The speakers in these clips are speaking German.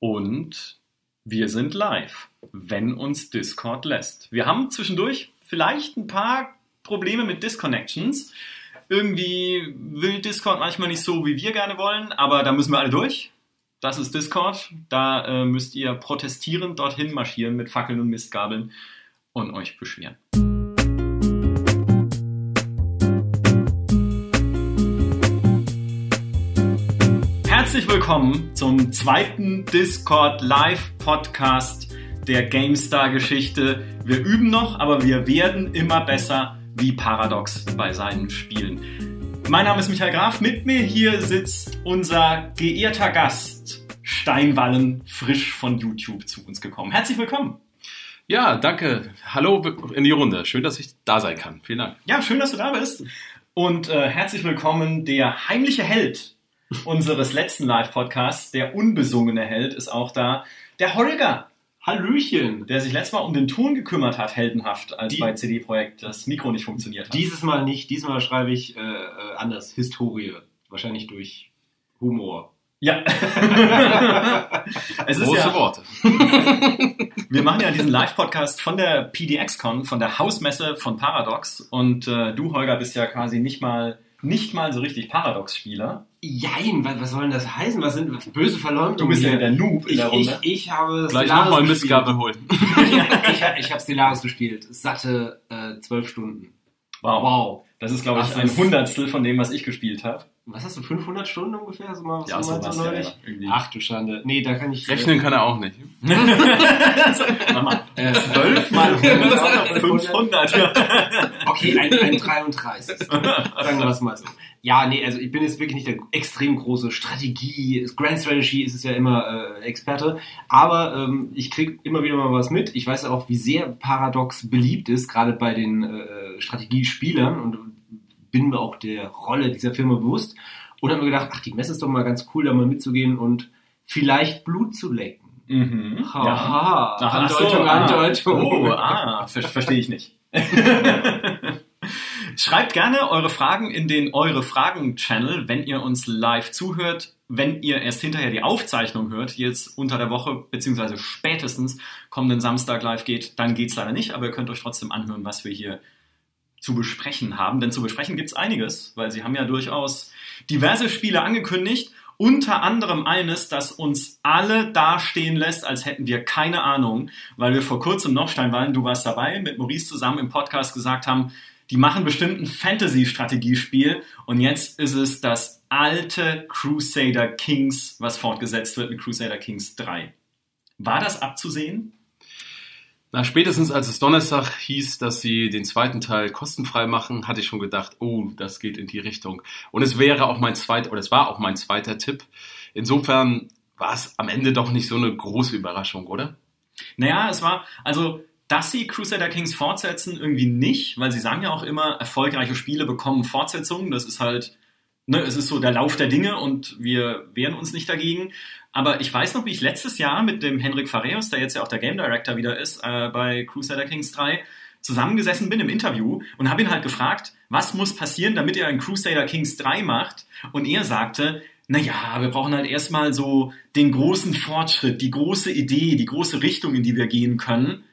Und wir sind live, wenn uns Discord lässt. Wir haben zwischendurch vielleicht ein paar Probleme mit Disconnections. Irgendwie will Discord manchmal nicht so, wie wir gerne wollen, aber da müssen wir alle durch. Das ist Discord. Da äh, müsst ihr protestierend dorthin marschieren mit Fackeln und Mistgabeln und euch beschweren. Herzlich willkommen zum zweiten Discord Live Podcast der GameStar Geschichte. Wir üben noch, aber wir werden immer besser wie Paradox bei seinen Spielen. Mein Name ist Michael Graf. Mit mir hier sitzt unser geehrter Gast Steinwallen, frisch von YouTube zu uns gekommen. Herzlich willkommen. Ja, danke. Hallo in die Runde. Schön, dass ich da sein kann. Vielen Dank. Ja, schön, dass du da bist. Und äh, herzlich willkommen, der heimliche Held unseres letzten Live-Podcasts, der unbesungene Held, ist auch da. Der Holger. Hallöchen. Der sich letztes Mal um den Ton gekümmert hat, heldenhaft, als Die- bei CD-Projekt das Mikro nicht funktioniert hat. Dieses Mal nicht, diesmal schreibe ich äh, äh, anders. Historie. Wahrscheinlich durch Humor. ja. es ist Große ja, Worte. wir machen ja diesen Live-Podcast von der PDX-Con, von der Hausmesse von Paradox. Und äh, du, Holger, bist ja quasi nicht mal, nicht mal so richtig Paradox-Spieler. Jein, was, was soll denn das heißen? Was sind was, böse Verleumdungen? Du bist ja der Noob in ich, der Runde. ich, ich habe Gleich Stellaris nochmal. Mistgabel holen. ich ich habe Stellaris gespielt. Satte äh, zwölf Stunden. wow. Wow. Das ist, glaube ich, ein Hundertstel von dem, was ich gespielt habe. Was hast du, 500 Stunden ungefähr? So mal, was Ja, sowas, so ja, neulich? ja. Ach du Schande. Nee, da kann ich... Rechnen kann er auch nicht. Mama, Äh, 12 mal 100, 500. Ja. Okay, ein, ein 33. Sagen wir das mal so. Ja, nee, also ich bin jetzt wirklich nicht der extrem große Strategie, Grand Strategy ist es ja immer äh, Experte, aber ähm, ich krieg immer wieder mal was mit. Ich weiß ja auch, wie sehr Paradox beliebt ist, gerade bei den äh, Strategiespielern und bin mir auch der Rolle dieser Firma bewusst und habe mir gedacht, ach, die Messe ist doch mal ganz cool, da mal mitzugehen und vielleicht Blut zu lecken. Mhm. Ja. Haha, Ach, ach so, Andeutung, ah. Andeutung. Oh, ah, ver verstehe ich nicht. Schreibt gerne eure Fragen in den Eure Fragen-Channel, wenn ihr uns live zuhört. Wenn ihr erst hinterher die Aufzeichnung hört, die jetzt unter der Woche beziehungsweise spätestens kommenden Samstag live geht, dann geht's leider nicht, aber ihr könnt euch trotzdem anhören, was wir hier zu besprechen haben. Denn zu besprechen gibt's einiges, weil sie haben ja durchaus diverse Spiele angekündigt. Unter anderem eines, das uns alle dastehen lässt, als hätten wir keine Ahnung, weil wir vor kurzem noch, Steinwallen, du warst dabei, mit Maurice zusammen im Podcast gesagt haben, die machen bestimmt ein Fantasy-Strategiespiel und jetzt ist es das alte Crusader Kings, was fortgesetzt wird mit Crusader Kings 3. War das abzusehen? Na, spätestens als es Donnerstag hieß, dass sie den zweiten Teil kostenfrei machen, hatte ich schon gedacht, oh, das geht in die Richtung. Und es wäre auch mein zweiter, oder es war auch mein zweiter Tipp. Insofern war es am Ende doch nicht so eine große Überraschung, oder? Naja, es war, also, dass sie Crusader Kings fortsetzen, irgendwie nicht, weil sie sagen ja auch immer, erfolgreiche Spiele bekommen Fortsetzungen. Das ist halt, ne, es ist so der Lauf der Dinge und wir wehren uns nicht dagegen. Aber ich weiß noch, wie ich letztes Jahr mit dem Henrik Fareus, der jetzt ja auch der Game Director wieder ist, äh, bei Crusader Kings 3, zusammengesessen bin im Interview und habe ihn halt gefragt, was muss passieren, damit er ein Crusader Kings 3 macht? Und er sagte, naja, wir brauchen halt erstmal so den großen Fortschritt, die große Idee, die große Richtung, in die wir gehen können.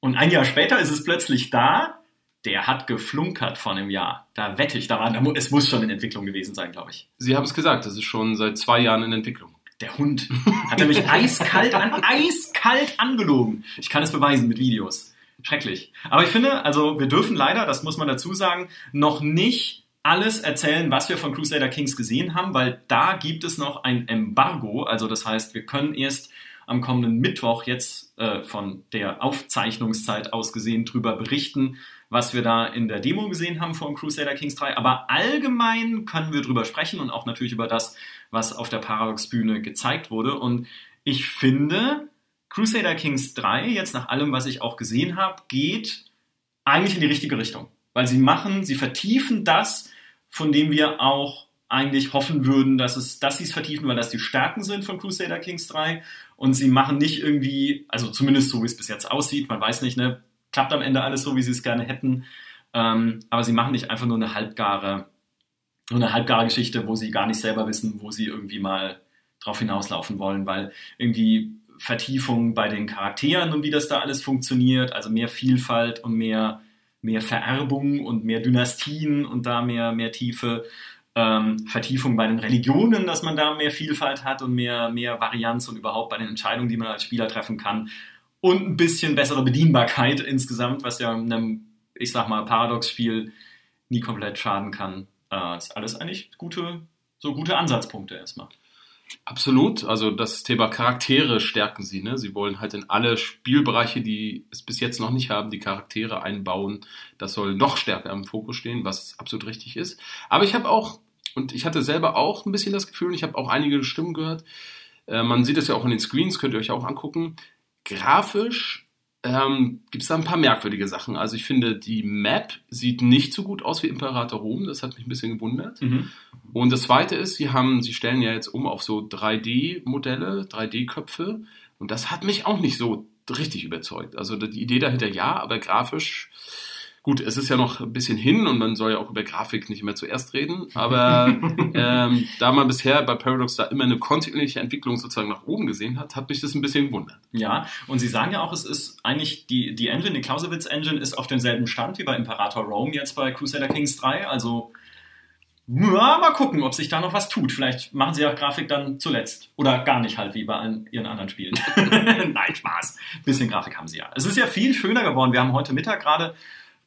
Und ein Jahr später ist es plötzlich da. Der hat geflunkert vor einem Jahr. Da wette ich daran. Es muss schon in Entwicklung gewesen sein, glaube ich. Sie haben es gesagt, das ist schon seit zwei Jahren in Entwicklung. Der Hund hat er mich eiskalt an, eiskalt angelogen. Ich kann es beweisen mit Videos. Schrecklich. Aber ich finde, also wir dürfen leider, das muss man dazu sagen, noch nicht alles erzählen, was wir von Crusader Kings gesehen haben, weil da gibt es noch ein Embargo. Also das heißt, wir können erst am kommenden Mittwoch jetzt äh, von der Aufzeichnungszeit aus gesehen drüber berichten, was wir da in der Demo gesehen haben von Crusader Kings 3. Aber allgemein können wir drüber sprechen und auch natürlich über das, was auf der Paradox-Bühne gezeigt wurde. Und ich finde, Crusader Kings 3, jetzt nach allem, was ich auch gesehen habe, geht eigentlich in die richtige Richtung. Weil sie machen, sie vertiefen das, von dem wir auch eigentlich hoffen würden, dass, es, dass sie es vertiefen, weil das die Stärken sind von Crusader Kings 3. Und sie machen nicht irgendwie, also zumindest so, wie es bis jetzt aussieht, man weiß nicht, ne, klappt am Ende alles so, wie sie es gerne hätten. Ähm, aber sie machen nicht einfach nur eine halbgare, nur eine halbgare Geschichte, wo sie gar nicht selber wissen, wo sie irgendwie mal drauf hinauslaufen wollen, weil irgendwie Vertiefung bei den Charakteren und wie das da alles funktioniert, also mehr Vielfalt und mehr, mehr Vererbung und mehr Dynastien und da mehr, mehr Tiefe. Ähm, Vertiefung bei den Religionen, dass man da mehr Vielfalt hat und mehr, mehr Varianz und überhaupt bei den Entscheidungen, die man als Spieler treffen kann. Und ein bisschen bessere Bedienbarkeit insgesamt, was ja einem, ich sag mal, Paradox-Spiel nie komplett schaden kann. Äh, ist alles eigentlich gute, so gute Ansatzpunkte erstmal. Absolut. Also das Thema Charaktere stärken sie. Ne? Sie wollen halt in alle Spielbereiche, die es bis jetzt noch nicht haben, die Charaktere einbauen. Das soll noch stärker im Fokus stehen, was absolut richtig ist. Aber ich habe auch, und ich hatte selber auch ein bisschen das Gefühl, und ich habe auch einige Stimmen gehört, äh, man sieht es ja auch in den Screens, könnt ihr euch auch angucken, grafisch ähm, gibt es da ein paar merkwürdige Sachen. Also ich finde, die Map sieht nicht so gut aus wie Imperator Rom. Das hat mich ein bisschen gewundert. Mhm. Und das Zweite ist, sie haben, sie stellen ja jetzt um auf so 3D-Modelle, 3D-Köpfe. Und das hat mich auch nicht so richtig überzeugt. Also die Idee dahinter ja, aber grafisch Gut, es ist ja noch ein bisschen hin und man soll ja auch über Grafik nicht mehr zuerst reden, aber ähm, da man bisher bei Paradox da immer eine kontinuierliche Entwicklung sozusagen nach oben gesehen hat, hat mich das ein bisschen gewundert. Ja, und Sie sagen ja auch, es ist eigentlich die, die Engine, die Clausewitz-Engine ist auf demselben Stand wie bei Imperator Rome jetzt bei Crusader Kings 3, also ja, mal gucken, ob sich da noch was tut. Vielleicht machen sie ja Grafik dann zuletzt. Oder gar nicht halt, wie bei allen ihren anderen Spielen. Nein, Spaß. bisschen Grafik haben sie ja. Es ist ja viel schöner geworden. Wir haben heute Mittag gerade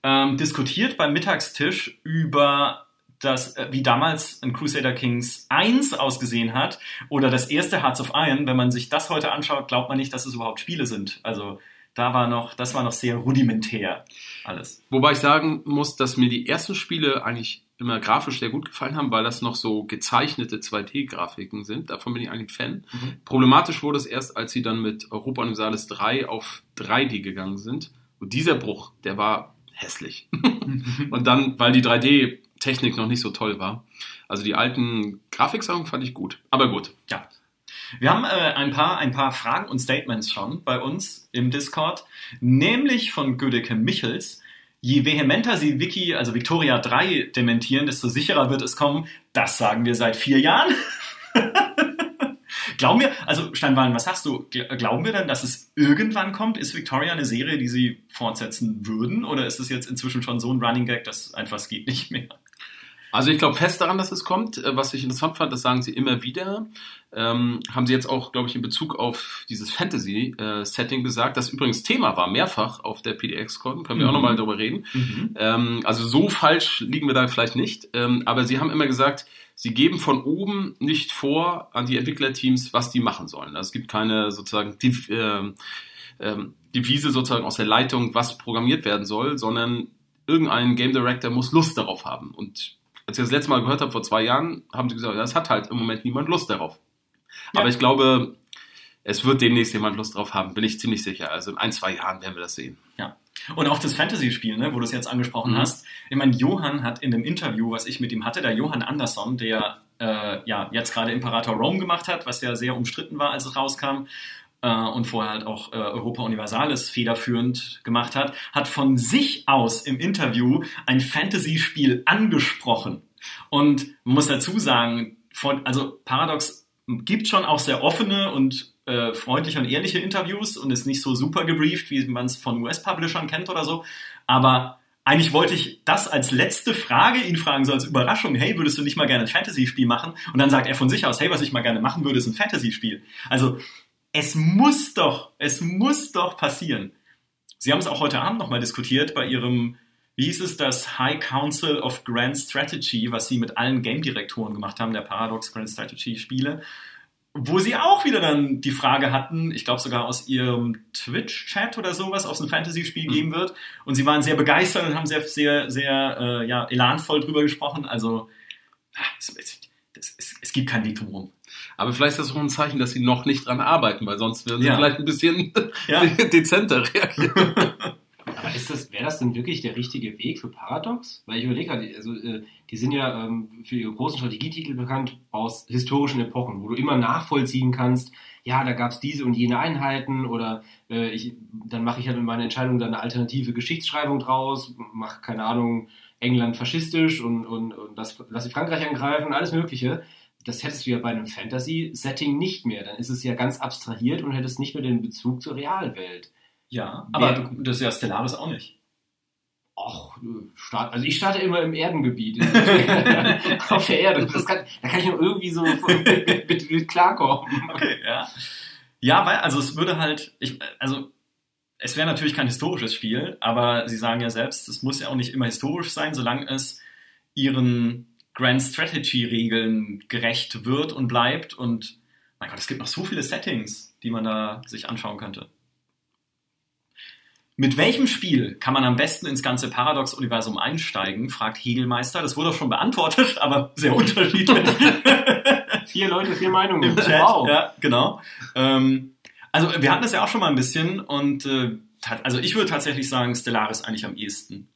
ähm, diskutiert beim Mittagstisch über das, äh, wie damals ein Crusader Kings 1 ausgesehen hat oder das erste Hearts of Iron. Wenn man sich das heute anschaut, glaubt man nicht, dass es überhaupt Spiele sind. Also da war noch, das war noch sehr rudimentär alles. Wobei ich sagen muss, dass mir die ersten Spiele eigentlich immer grafisch sehr gut gefallen haben, weil das noch so gezeichnete 2D-Grafiken sind. Davon bin ich eigentlich Fan. Mhm. Problematisch wurde es erst, als sie dann mit Europa Universalis 3 auf 3D gegangen sind. Und dieser Bruch, der war hässlich. und dann, weil die 3D-Technik noch nicht so toll war. Also die alten Grafiksachen fand ich gut. Aber gut. Ja. Wir haben äh, ein, paar, ein paar Fragen und Statements schon bei uns im Discord, nämlich von Gödeke Michels. Je vehementer sie Wiki, also Victoria 3 dementieren, desto sicherer wird es kommen. Das sagen wir seit vier Jahren. Glauben wir, also Steinwallen, was sagst du? Glauben wir denn, dass es irgendwann kommt? Ist Victoria eine Serie, die sie fortsetzen würden? Oder ist es jetzt inzwischen schon so ein Running Gag, dass einfach es geht nicht mehr? Also ich glaube fest daran, dass es kommt. Äh, was ich interessant fand, das sagen sie immer wieder. Ähm, haben sie jetzt auch, glaube ich, in Bezug auf dieses Fantasy-Setting äh, gesagt, das übrigens Thema war, mehrfach auf der PDX-Con. Können wir mhm. auch nochmal darüber reden. Mhm. Ähm, also so falsch liegen wir da vielleicht nicht. Ähm, aber sie haben immer gesagt, sie geben von oben nicht vor an die Entwicklerteams, was die machen sollen. Also es gibt keine sozusagen die, äh, äh, Devise sozusagen aus der Leitung, was programmiert werden soll, sondern irgendein Game Director muss Lust darauf haben. Und als ich das letzte Mal gehört habe, vor zwei Jahren, haben sie gesagt, das hat halt im Moment niemand Lust darauf. Ja. Aber ich glaube, es wird demnächst jemand Lust drauf haben, bin ich ziemlich sicher. Also in ein, zwei Jahren werden wir das sehen. Ja. Und auch das Fantasy-Spiel, ne, wo du es jetzt angesprochen mhm. hast. Ich meine, Johann hat in dem Interview, was ich mit ihm hatte, der Johann Andersson, der äh, ja jetzt gerade Imperator Rome gemacht hat, was ja sehr umstritten war, als es rauskam, äh, und vorher halt auch äh, Europa Universalis federführend gemacht hat, hat von sich aus im Interview ein Fantasy-Spiel angesprochen. Und man muss dazu sagen, von, also Paradox gibt schon auch sehr offene und äh, freundliche und ehrliche Interviews und ist nicht so super gebrieft, wie man es von US-Publishern kennt oder so. Aber eigentlich wollte ich das als letzte Frage ihn fragen, so als Überraschung, hey, würdest du nicht mal gerne ein Fantasy-Spiel machen? Und dann sagt er von sich aus, hey, was ich mal gerne machen würde, ist ein Fantasy-Spiel. Also es muss doch, es muss doch passieren. Sie haben es auch heute Abend nochmal diskutiert bei Ihrem, wie hieß es, das High Council of Grand Strategy, was Sie mit allen Game-Direktoren gemacht haben, der Paradox Grand Strategy-Spiele, wo Sie auch wieder dann die Frage hatten, ich glaube sogar aus Ihrem Twitch-Chat oder sowas, aus einem Fantasy-Spiel mhm. geben wird. Und Sie waren sehr begeistert und haben sehr, sehr, sehr äh, ja, elanvoll drüber gesprochen. Also es, es, es, es gibt kein Weg drumherum. Aber vielleicht ist das auch ein Zeichen, dass sie noch nicht dran arbeiten, weil sonst würden sie ja. vielleicht ein bisschen ja. dezenter reagieren. Aber ist das, wäre das denn wirklich der richtige Weg für Paradox? Weil ich überlege gerade, also äh, die sind ja ähm, für ihre großen Strategietitel bekannt aus historischen Epochen, wo du immer nachvollziehen kannst, ja, da gab es diese und jene Einheiten oder äh, ich, dann mache ich halt mit meiner Entscheidung dann eine alternative Geschichtsschreibung draus, mache, keine Ahnung, England faschistisch und, und, und das, lasse Frankreich angreifen, alles Mögliche das hättest du ja bei einem Fantasy-Setting nicht mehr. Dann ist es ja ganz abstrahiert und hättest nicht mehr den Bezug zur Realwelt. Ja, aber das ist ja Stellaris auch nicht. Ach, start, also ich starte immer im Erdengebiet. auf der Erde. Kann, da kann ich noch irgendwie so mit, mit, mit klarkommen. Okay, ja. Ja, weil, also es würde halt, ich, also es wäre natürlich kein historisches Spiel, aber Sie sagen ja selbst, es muss ja auch nicht immer historisch sein, solange es Ihren Grand Strategy Regeln gerecht wird und bleibt. Und mein Gott, es gibt noch so viele Settings, die man da sich anschauen könnte. Mit welchem Spiel kann man am besten ins ganze Paradox-Universum einsteigen, fragt Hegelmeister. Das wurde auch schon beantwortet, aber sehr unterschiedlich. vier Leute, vier Meinungen. Im Chat, wow. Ja, genau. Ähm, also wir hatten das ja auch schon mal ein bisschen und äh, also ich würde tatsächlich sagen, Stellaris eigentlich am ehesten.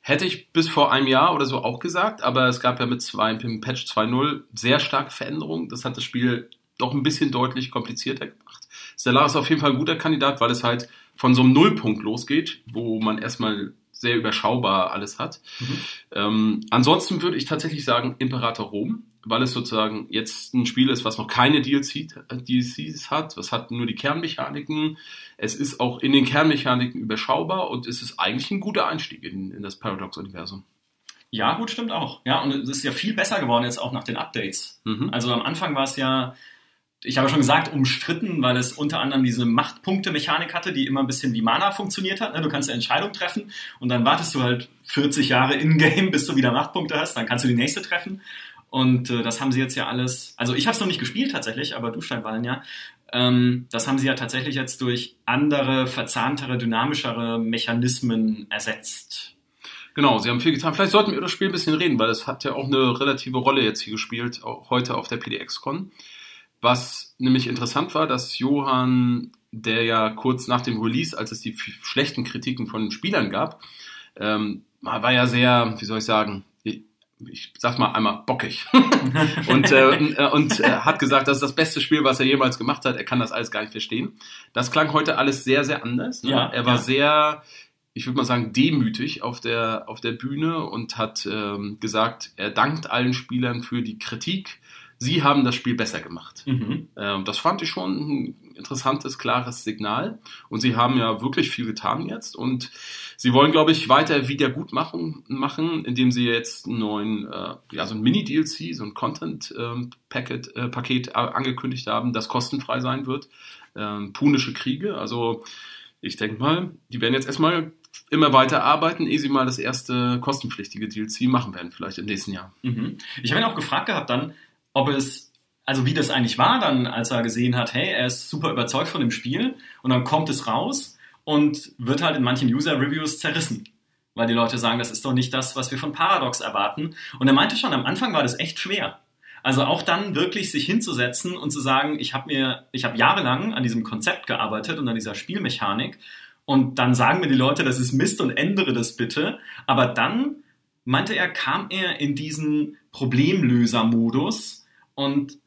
Hätte ich bis vor einem Jahr oder so auch gesagt, aber es gab ja mit, zwei, mit Patch 2.0 sehr starke Veränderungen. Das hat das Spiel doch ein bisschen deutlich komplizierter gemacht. Stellaris ist auf jeden Fall ein guter Kandidat, weil es halt von so einem Nullpunkt losgeht, wo man erstmal sehr überschaubar alles hat. Mhm. Ähm, ansonsten würde ich tatsächlich sagen Imperator Rom, weil es sozusagen jetzt ein Spiel ist, was noch keine DLC, DLCs hat. Es hat nur die Kernmechaniken. Es ist auch in den Kernmechaniken überschaubar und es ist eigentlich ein guter Einstieg in, in das Paradox-Universum. Ja, gut, stimmt auch. Ja, und es ist ja viel besser geworden jetzt auch nach den Updates. Mhm. Also am Anfang war es ja ich habe schon gesagt, umstritten, weil es unter anderem diese Machtpunkte-Mechanik hatte, die immer ein bisschen wie Mana funktioniert hat. Ne? Du kannst eine Entscheidung treffen und dann wartest du halt 40 Jahre in-game, bis du wieder Machtpunkte hast. Dann kannst du die nächste treffen. Und äh, das haben sie jetzt ja alles. Also ich habe es noch nicht gespielt tatsächlich, aber du Steinballen ja. Ähm, das haben sie ja tatsächlich jetzt durch andere, verzahntere, dynamischere Mechanismen ersetzt. Genau, sie haben viel getan. Vielleicht sollten wir über das Spiel ein bisschen reden, weil es hat ja auch eine relative Rolle jetzt hier gespielt, auch heute auf der PDX-Con. Was nämlich interessant war, dass Johann, der ja kurz nach dem Release, als es die schlechten Kritiken von den Spielern gab, ähm, war ja sehr, wie soll ich sagen, ich sag mal einmal bockig und, äh, und äh, hat gesagt, das ist das beste Spiel, was er jemals gemacht hat. Er kann das alles gar nicht verstehen. Das klang heute alles sehr, sehr anders. Ne? Ja, er war ja. sehr, ich würde mal sagen, demütig auf der auf der Bühne und hat ähm, gesagt, er dankt allen Spielern für die Kritik Sie haben das Spiel besser gemacht. Mhm. Ähm, das fand ich schon ein interessantes, klares Signal. Und sie haben ja wirklich viel getan jetzt. Und sie wollen, glaube ich, weiter Wiedergutmachung machen, indem sie jetzt einen neuen, äh, ja, so ein Mini-DLC, so ein Content-Paket ähm, äh, Paket angekündigt haben, das kostenfrei sein wird. Ähm, Punische Kriege. Also ich denke mal, die werden jetzt erstmal immer weiter arbeiten, ehe sie mal das erste kostenpflichtige DLC machen werden, vielleicht im nächsten Jahr. Mhm. Ich habe ihn auch gefragt gehabt dann, ob es, also wie das eigentlich war dann, als er gesehen hat, hey, er ist super überzeugt von dem Spiel und dann kommt es raus und wird halt in manchen User-Reviews zerrissen. Weil die Leute sagen, das ist doch nicht das, was wir von Paradox erwarten. Und er meinte schon, am Anfang war das echt schwer. Also auch dann wirklich sich hinzusetzen und zu sagen, ich habe mir, ich habe jahrelang an diesem Konzept gearbeitet und an dieser Spielmechanik und dann sagen mir die Leute, das ist Mist und ändere das bitte. Aber dann meinte er, kam er in diesen Problemlöser-Modus und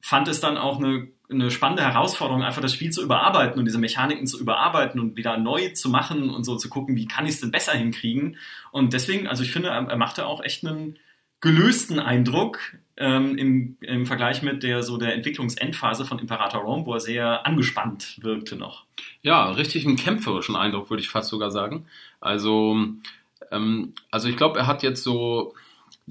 fand es dann auch eine, eine spannende Herausforderung, einfach das Spiel zu überarbeiten und diese Mechaniken zu überarbeiten und wieder neu zu machen und so zu gucken, wie kann ich es denn besser hinkriegen. Und deswegen, also ich finde, er machte auch echt einen gelösten Eindruck ähm, im, im Vergleich mit der so der Entwicklungsendphase von Imperator Rome, wo er sehr angespannt wirkte noch. Ja, richtig einen kämpferischen Eindruck, würde ich fast sogar sagen. Also, ähm, also ich glaube, er hat jetzt so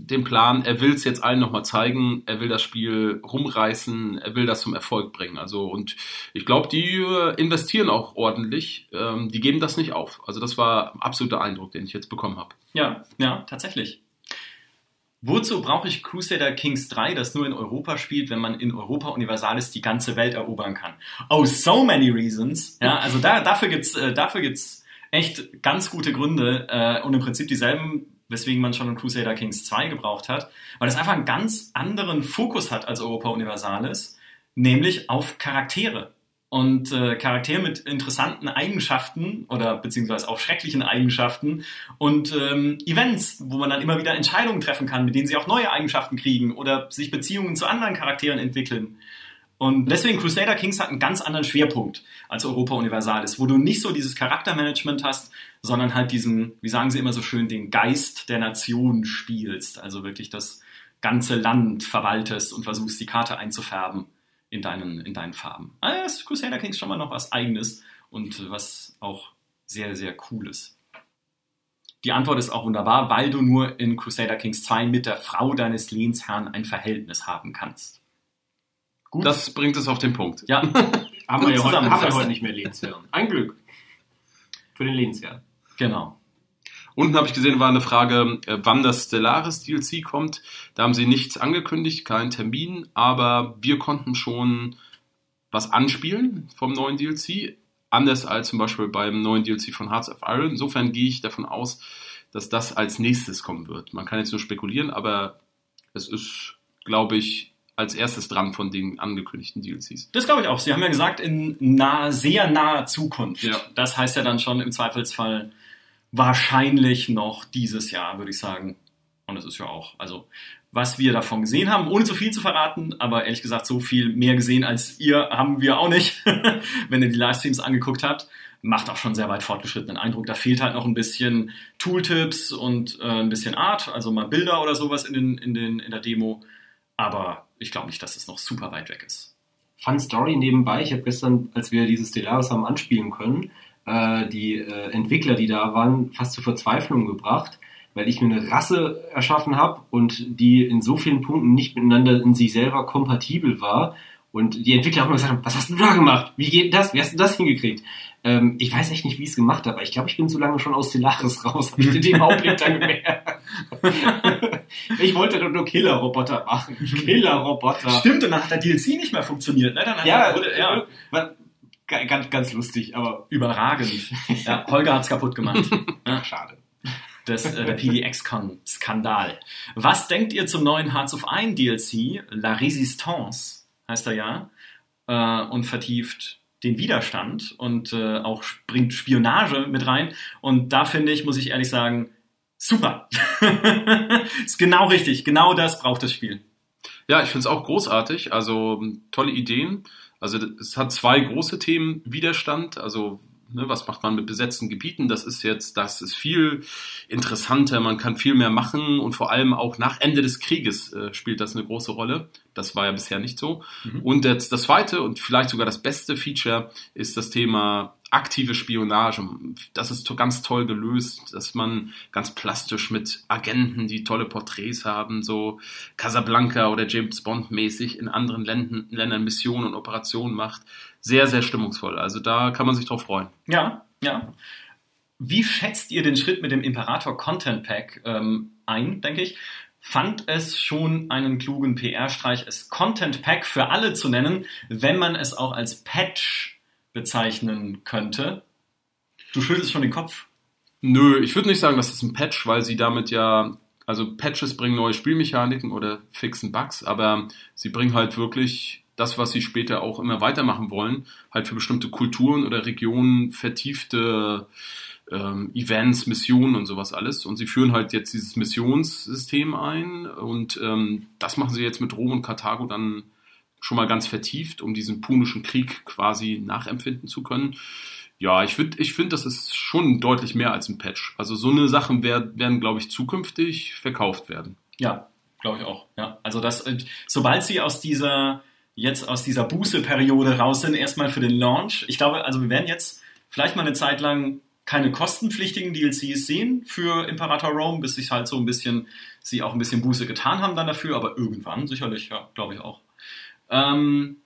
den Plan, er will es jetzt allen nochmal zeigen, er will das Spiel rumreißen, er will das zum Erfolg bringen. Also und ich glaube, die äh, investieren auch ordentlich, ähm, die geben das nicht auf. Also das war ein absoluter Eindruck, den ich jetzt bekommen habe. Ja, ja, tatsächlich. Wozu brauche ich Crusader Kings 3, das nur in Europa spielt, wenn man in Europa Universalis die ganze Welt erobern kann? Oh, so many reasons. Ja, also da, dafür gibt's, äh, echt ganz gute Gründe äh, und im Prinzip dieselben weswegen man schon Crusader Kings 2 gebraucht hat, weil es einfach einen ganz anderen Fokus hat als Europa Universalis, nämlich auf Charaktere. Und äh, Charaktere mit interessanten Eigenschaften oder beziehungsweise auch schrecklichen Eigenschaften und ähm, Events, wo man dann immer wieder Entscheidungen treffen kann, mit denen sie auch neue Eigenschaften kriegen oder sich Beziehungen zu anderen Charakteren entwickeln. Und deswegen Crusader Kings hat einen ganz anderen Schwerpunkt als Europa Universalis, wo du nicht so dieses Charaktermanagement hast, sondern halt diesen, wie sagen sie immer so schön, den Geist der Nation spielst. Also wirklich das, ganze Land verwaltest und versuchst, die Karte einzufärben in deinen, in deinen Farben. Also ist Crusader Kings schon mal noch was Eigenes und was auch sehr, sehr Cooles. Die Antwort ist auch wunderbar, weil du nur in Crusader Kings 2 mit der Frau deines Lehnsherrn ein Verhältnis haben kannst. Gut. Das bringt es auf den Punkt. Ja, Haben wir ja heute, haben wir zusammengefasst. heute nicht mehr Lehnsherren. Ein Glück. Für den Lehnsherrn. genau. Unten habe ich gesehen, war eine Frage, äh, wann das Stellaris DLC kommt. Da haben sie nichts angekündigt, keinen Termin, aber wir konnten schon was anspielen vom neuen DLC. Anders als zum Beispiel beim neuen DLC von Hearts of Iron. Insofern gehe ich davon aus, dass das als nächstes kommen wird. Man kann jetzt nur spekulieren, aber es ist, glaube ich, als erstes dran von den angekündigten DLCs. Das glaube ich auch. Sie haben ja gesagt, in nah, sehr naher Zukunft. Ja. Das heißt ja dann schon im Zweifelsfall wahrscheinlich noch dieses Jahr, würde ich sagen. Und das ist ja auch, also was wir davon gesehen haben, ohne zu viel zu verraten, aber ehrlich gesagt, so viel mehr gesehen als ihr haben wir auch nicht, wenn ihr die Livestreams angeguckt habt. Macht auch schon sehr weit fortgeschrittenen Eindruck. Da fehlt halt noch ein bisschen Tooltips und äh, ein bisschen Art, also mal Bilder oder sowas in, den, in, den, in der Demo. Aber ich glaube nicht, dass es noch super weit weg ist. Fun Story nebenbei. Ich habe gestern, als wir dieses Stellaris haben anspielen können, äh, die äh, Entwickler, die da waren, fast zur Verzweiflung gebracht, weil ich mir eine Rasse erschaffen habe und die in so vielen Punkten nicht miteinander in sich selber kompatibel war. Und die Entwickler haben immer gesagt, was hast du da gemacht? Wie geht das? Wie hast du das hingekriegt? Ähm, ich weiß echt nicht, wie ich es gemacht habe, aber ich glaube, ich bin zu lange schon aus Stellaris raus. Habe ich den im Augenblick dann gemerkt. ich wollte doch nur Killer-Roboter machen. Killer-Roboter. Stimmt, und dann hat der DLC nicht mehr funktioniert. Ne? Dann Ja, wurde, ja. ga- ganz, ganz lustig, aber Überragend. Ja, Holger hat's kaputt gemacht. Ja, schade. das, äh, der PDX-Skandal. Was denkt ihr zum neuen Hearts of Iron DLC? La Résistance heißt er ja. Äh, und vertieft den Widerstand und äh, auch bringt Spionage mit rein. Und da finde ich, muss ich ehrlich sagen, super. ist genau richtig. Genau das braucht das Spiel. Ja, ich finde es auch großartig. Also tolle Ideen. Also es hat zwei große Themen. Widerstand, also ne, was macht man mit besetzten Gebieten? Das ist jetzt, das ist viel interessanter. Man kann viel mehr machen und vor allem auch nach Ende des Krieges äh, spielt das eine große Rolle. Das war ja bisher nicht so. Mhm. Und jetzt das zweite und vielleicht sogar das beste Feature ist das Thema aktive Spionage. Das ist ganz toll gelöst, dass man ganz plastisch mit Agenten, die tolle Porträts haben, so Casablanca oder James Bond mäßig in anderen Ländern, Ländern Missionen und Operationen macht. Sehr, sehr stimmungsvoll. Also da kann man sich drauf freuen. Ja, ja. Wie schätzt ihr den Schritt mit dem Imperator Content Pack ähm, ein, denke ich? Fand es schon einen klugen PR-Streich, es Content Pack für alle zu nennen, wenn man es auch als Patch bezeichnen könnte? Du schüttelst schon den Kopf. Nö, ich würde nicht sagen, das ist ein Patch, weil sie damit ja, also Patches bringen neue Spielmechaniken oder fixen Bugs, aber sie bringen halt wirklich das, was sie später auch immer weitermachen wollen, halt für bestimmte Kulturen oder Regionen vertiefte ähm, Events, Missionen und sowas alles. Und sie führen halt jetzt dieses Missionssystem ein und ähm, das machen sie jetzt mit Rom und Karthago dann schon mal ganz vertieft, um diesen punischen Krieg quasi nachempfinden zu können. Ja, ich finde, ich finde, das ist schon deutlich mehr als ein Patch. Also so eine Sachen wer- werden, glaube ich, zukünftig verkauft werden. Ja, glaube ich auch. Ja, also das, sobald sie aus dieser jetzt aus dieser Buße-Periode raus sind, erstmal für den Launch. Ich glaube, also wir werden jetzt vielleicht mal eine Zeit lang keine kostenpflichtigen DLCs sehen für Imperator Rome, bis sich halt so ein bisschen, sie auch ein bisschen Buße getan haben dann dafür, aber irgendwann sicherlich, ja, glaube ich auch. Ähm,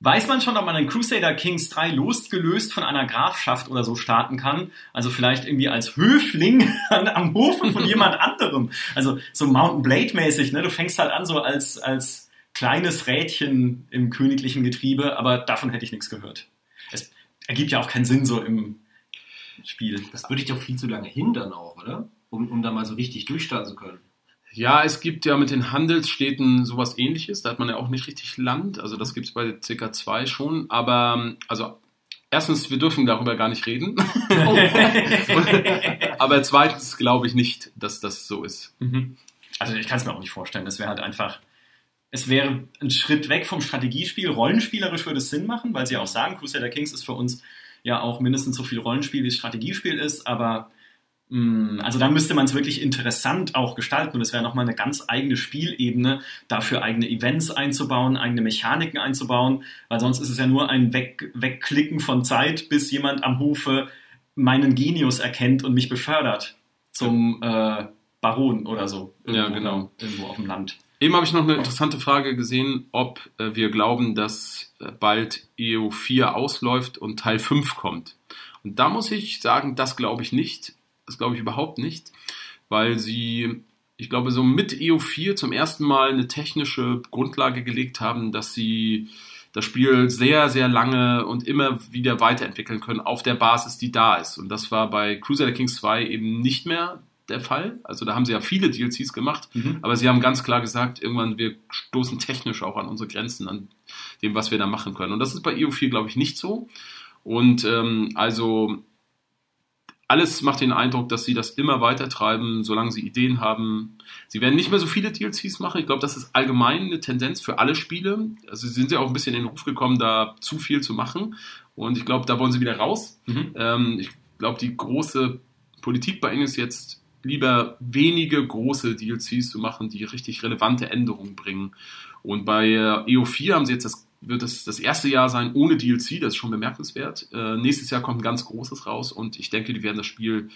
weiß man schon, ob man einen Crusader Kings 3 losgelöst von einer Grafschaft oder so starten kann? Also vielleicht irgendwie als Höfling am Hofe von jemand anderem. Also so Mountain Blade mäßig, ne? Du fängst halt an so als, als kleines Rädchen im königlichen Getriebe, aber davon hätte ich nichts gehört. Es ergibt ja auch keinen Sinn so im Spiel. Das würde dich doch viel zu lange hindern auch, oder? Um, um da mal so richtig durchstarten zu können. Ja, es gibt ja mit den Handelsstädten sowas ähnliches. Da hat man ja auch nicht richtig Land. Also das gibt es bei CK2 schon. Aber also erstens, wir dürfen darüber gar nicht reden. Aber zweitens glaube ich nicht, dass das so ist. Mhm. Also ich kann es mir auch nicht vorstellen. Das wäre halt einfach, es wäre ein Schritt weg vom Strategiespiel. Rollenspielerisch würde es Sinn machen, weil sie auch sagen, Crusader Kings ist für uns ja auch mindestens so viel Rollenspiel, wie es Strategiespiel ist, aber Mm, Also da müsste man es wirklich interessant auch gestalten und es wäre nochmal eine ganz eigene Spielebene, dafür eigene Events einzubauen, eigene Mechaniken einzubauen, weil sonst ist es ja nur ein Weg, Wegklicken von Zeit, bis jemand am Hofe meinen Genius erkennt und mich befördert zum äh, Baron oder so. Ja, genau. Irgendwo auf dem Land. Eben habe ich noch eine interessante Frage gesehen, ob äh, wir glauben, dass äh, bald EU4 ausläuft und Teil 5 kommt. Und da muss ich sagen, das glaube ich nicht. Das glaube ich überhaupt nicht, weil sie, ich glaube, so mit EU4 zum ersten Mal eine technische Grundlage gelegt haben, dass sie das Spiel sehr, sehr lange und immer wieder weiterentwickeln können auf der Basis, die da ist. Und das war bei Crusader Kings 2 eben nicht mehr der Fall. Also da haben sie ja viele DLCs gemacht, Mhm. aber sie haben ganz klar gesagt, irgendwann wir stoßen technisch auch an unsere Grenzen, an dem, was wir da machen können. Und das ist bei EU4, glaube ich, nicht so. Und ähm, also alles macht den Eindruck, dass sie das immer weiter treiben, solange sie Ideen haben. Sie werden nicht mehr so viele DLCs machen. Ich glaube, das ist allgemein eine Tendenz für alle Spiele. Also sie sind ja auch ein bisschen in den Ruf gekommen, da zu viel zu machen. Und ich glaube, da wollen sie wieder raus. Mhm. Ähm, ich glaube, die große Politik bei ihnen ist jetzt lieber wenige große DLCs zu machen, die richtig relevante Änderungen bringen. Und bei äh, EO4 haben sie jetzt das, wird es das erste Jahr sein ohne DLC, das ist schon bemerkenswert. Äh, nächstes Jahr kommt ein ganz großes raus und ich denke, die werden das Spiel,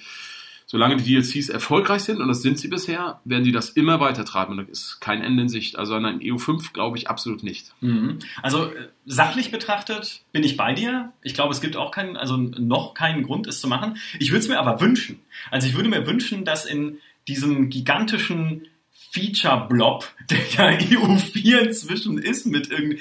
solange die DLCs erfolgreich sind, und das sind sie bisher, werden die das immer weiter treiben und da ist kein Ende in Sicht. Also an ein EO5 glaube ich absolut nicht. Mhm. Also äh, sachlich betrachtet bin ich bei dir. Ich glaube, es gibt auch keinen, also noch keinen Grund, es zu machen. Ich würde es mir aber wünschen. Also ich würde mir wünschen, dass in diesem gigantischen Feature-Blob, der ja EU4 inzwischen ist, mit irgendwie,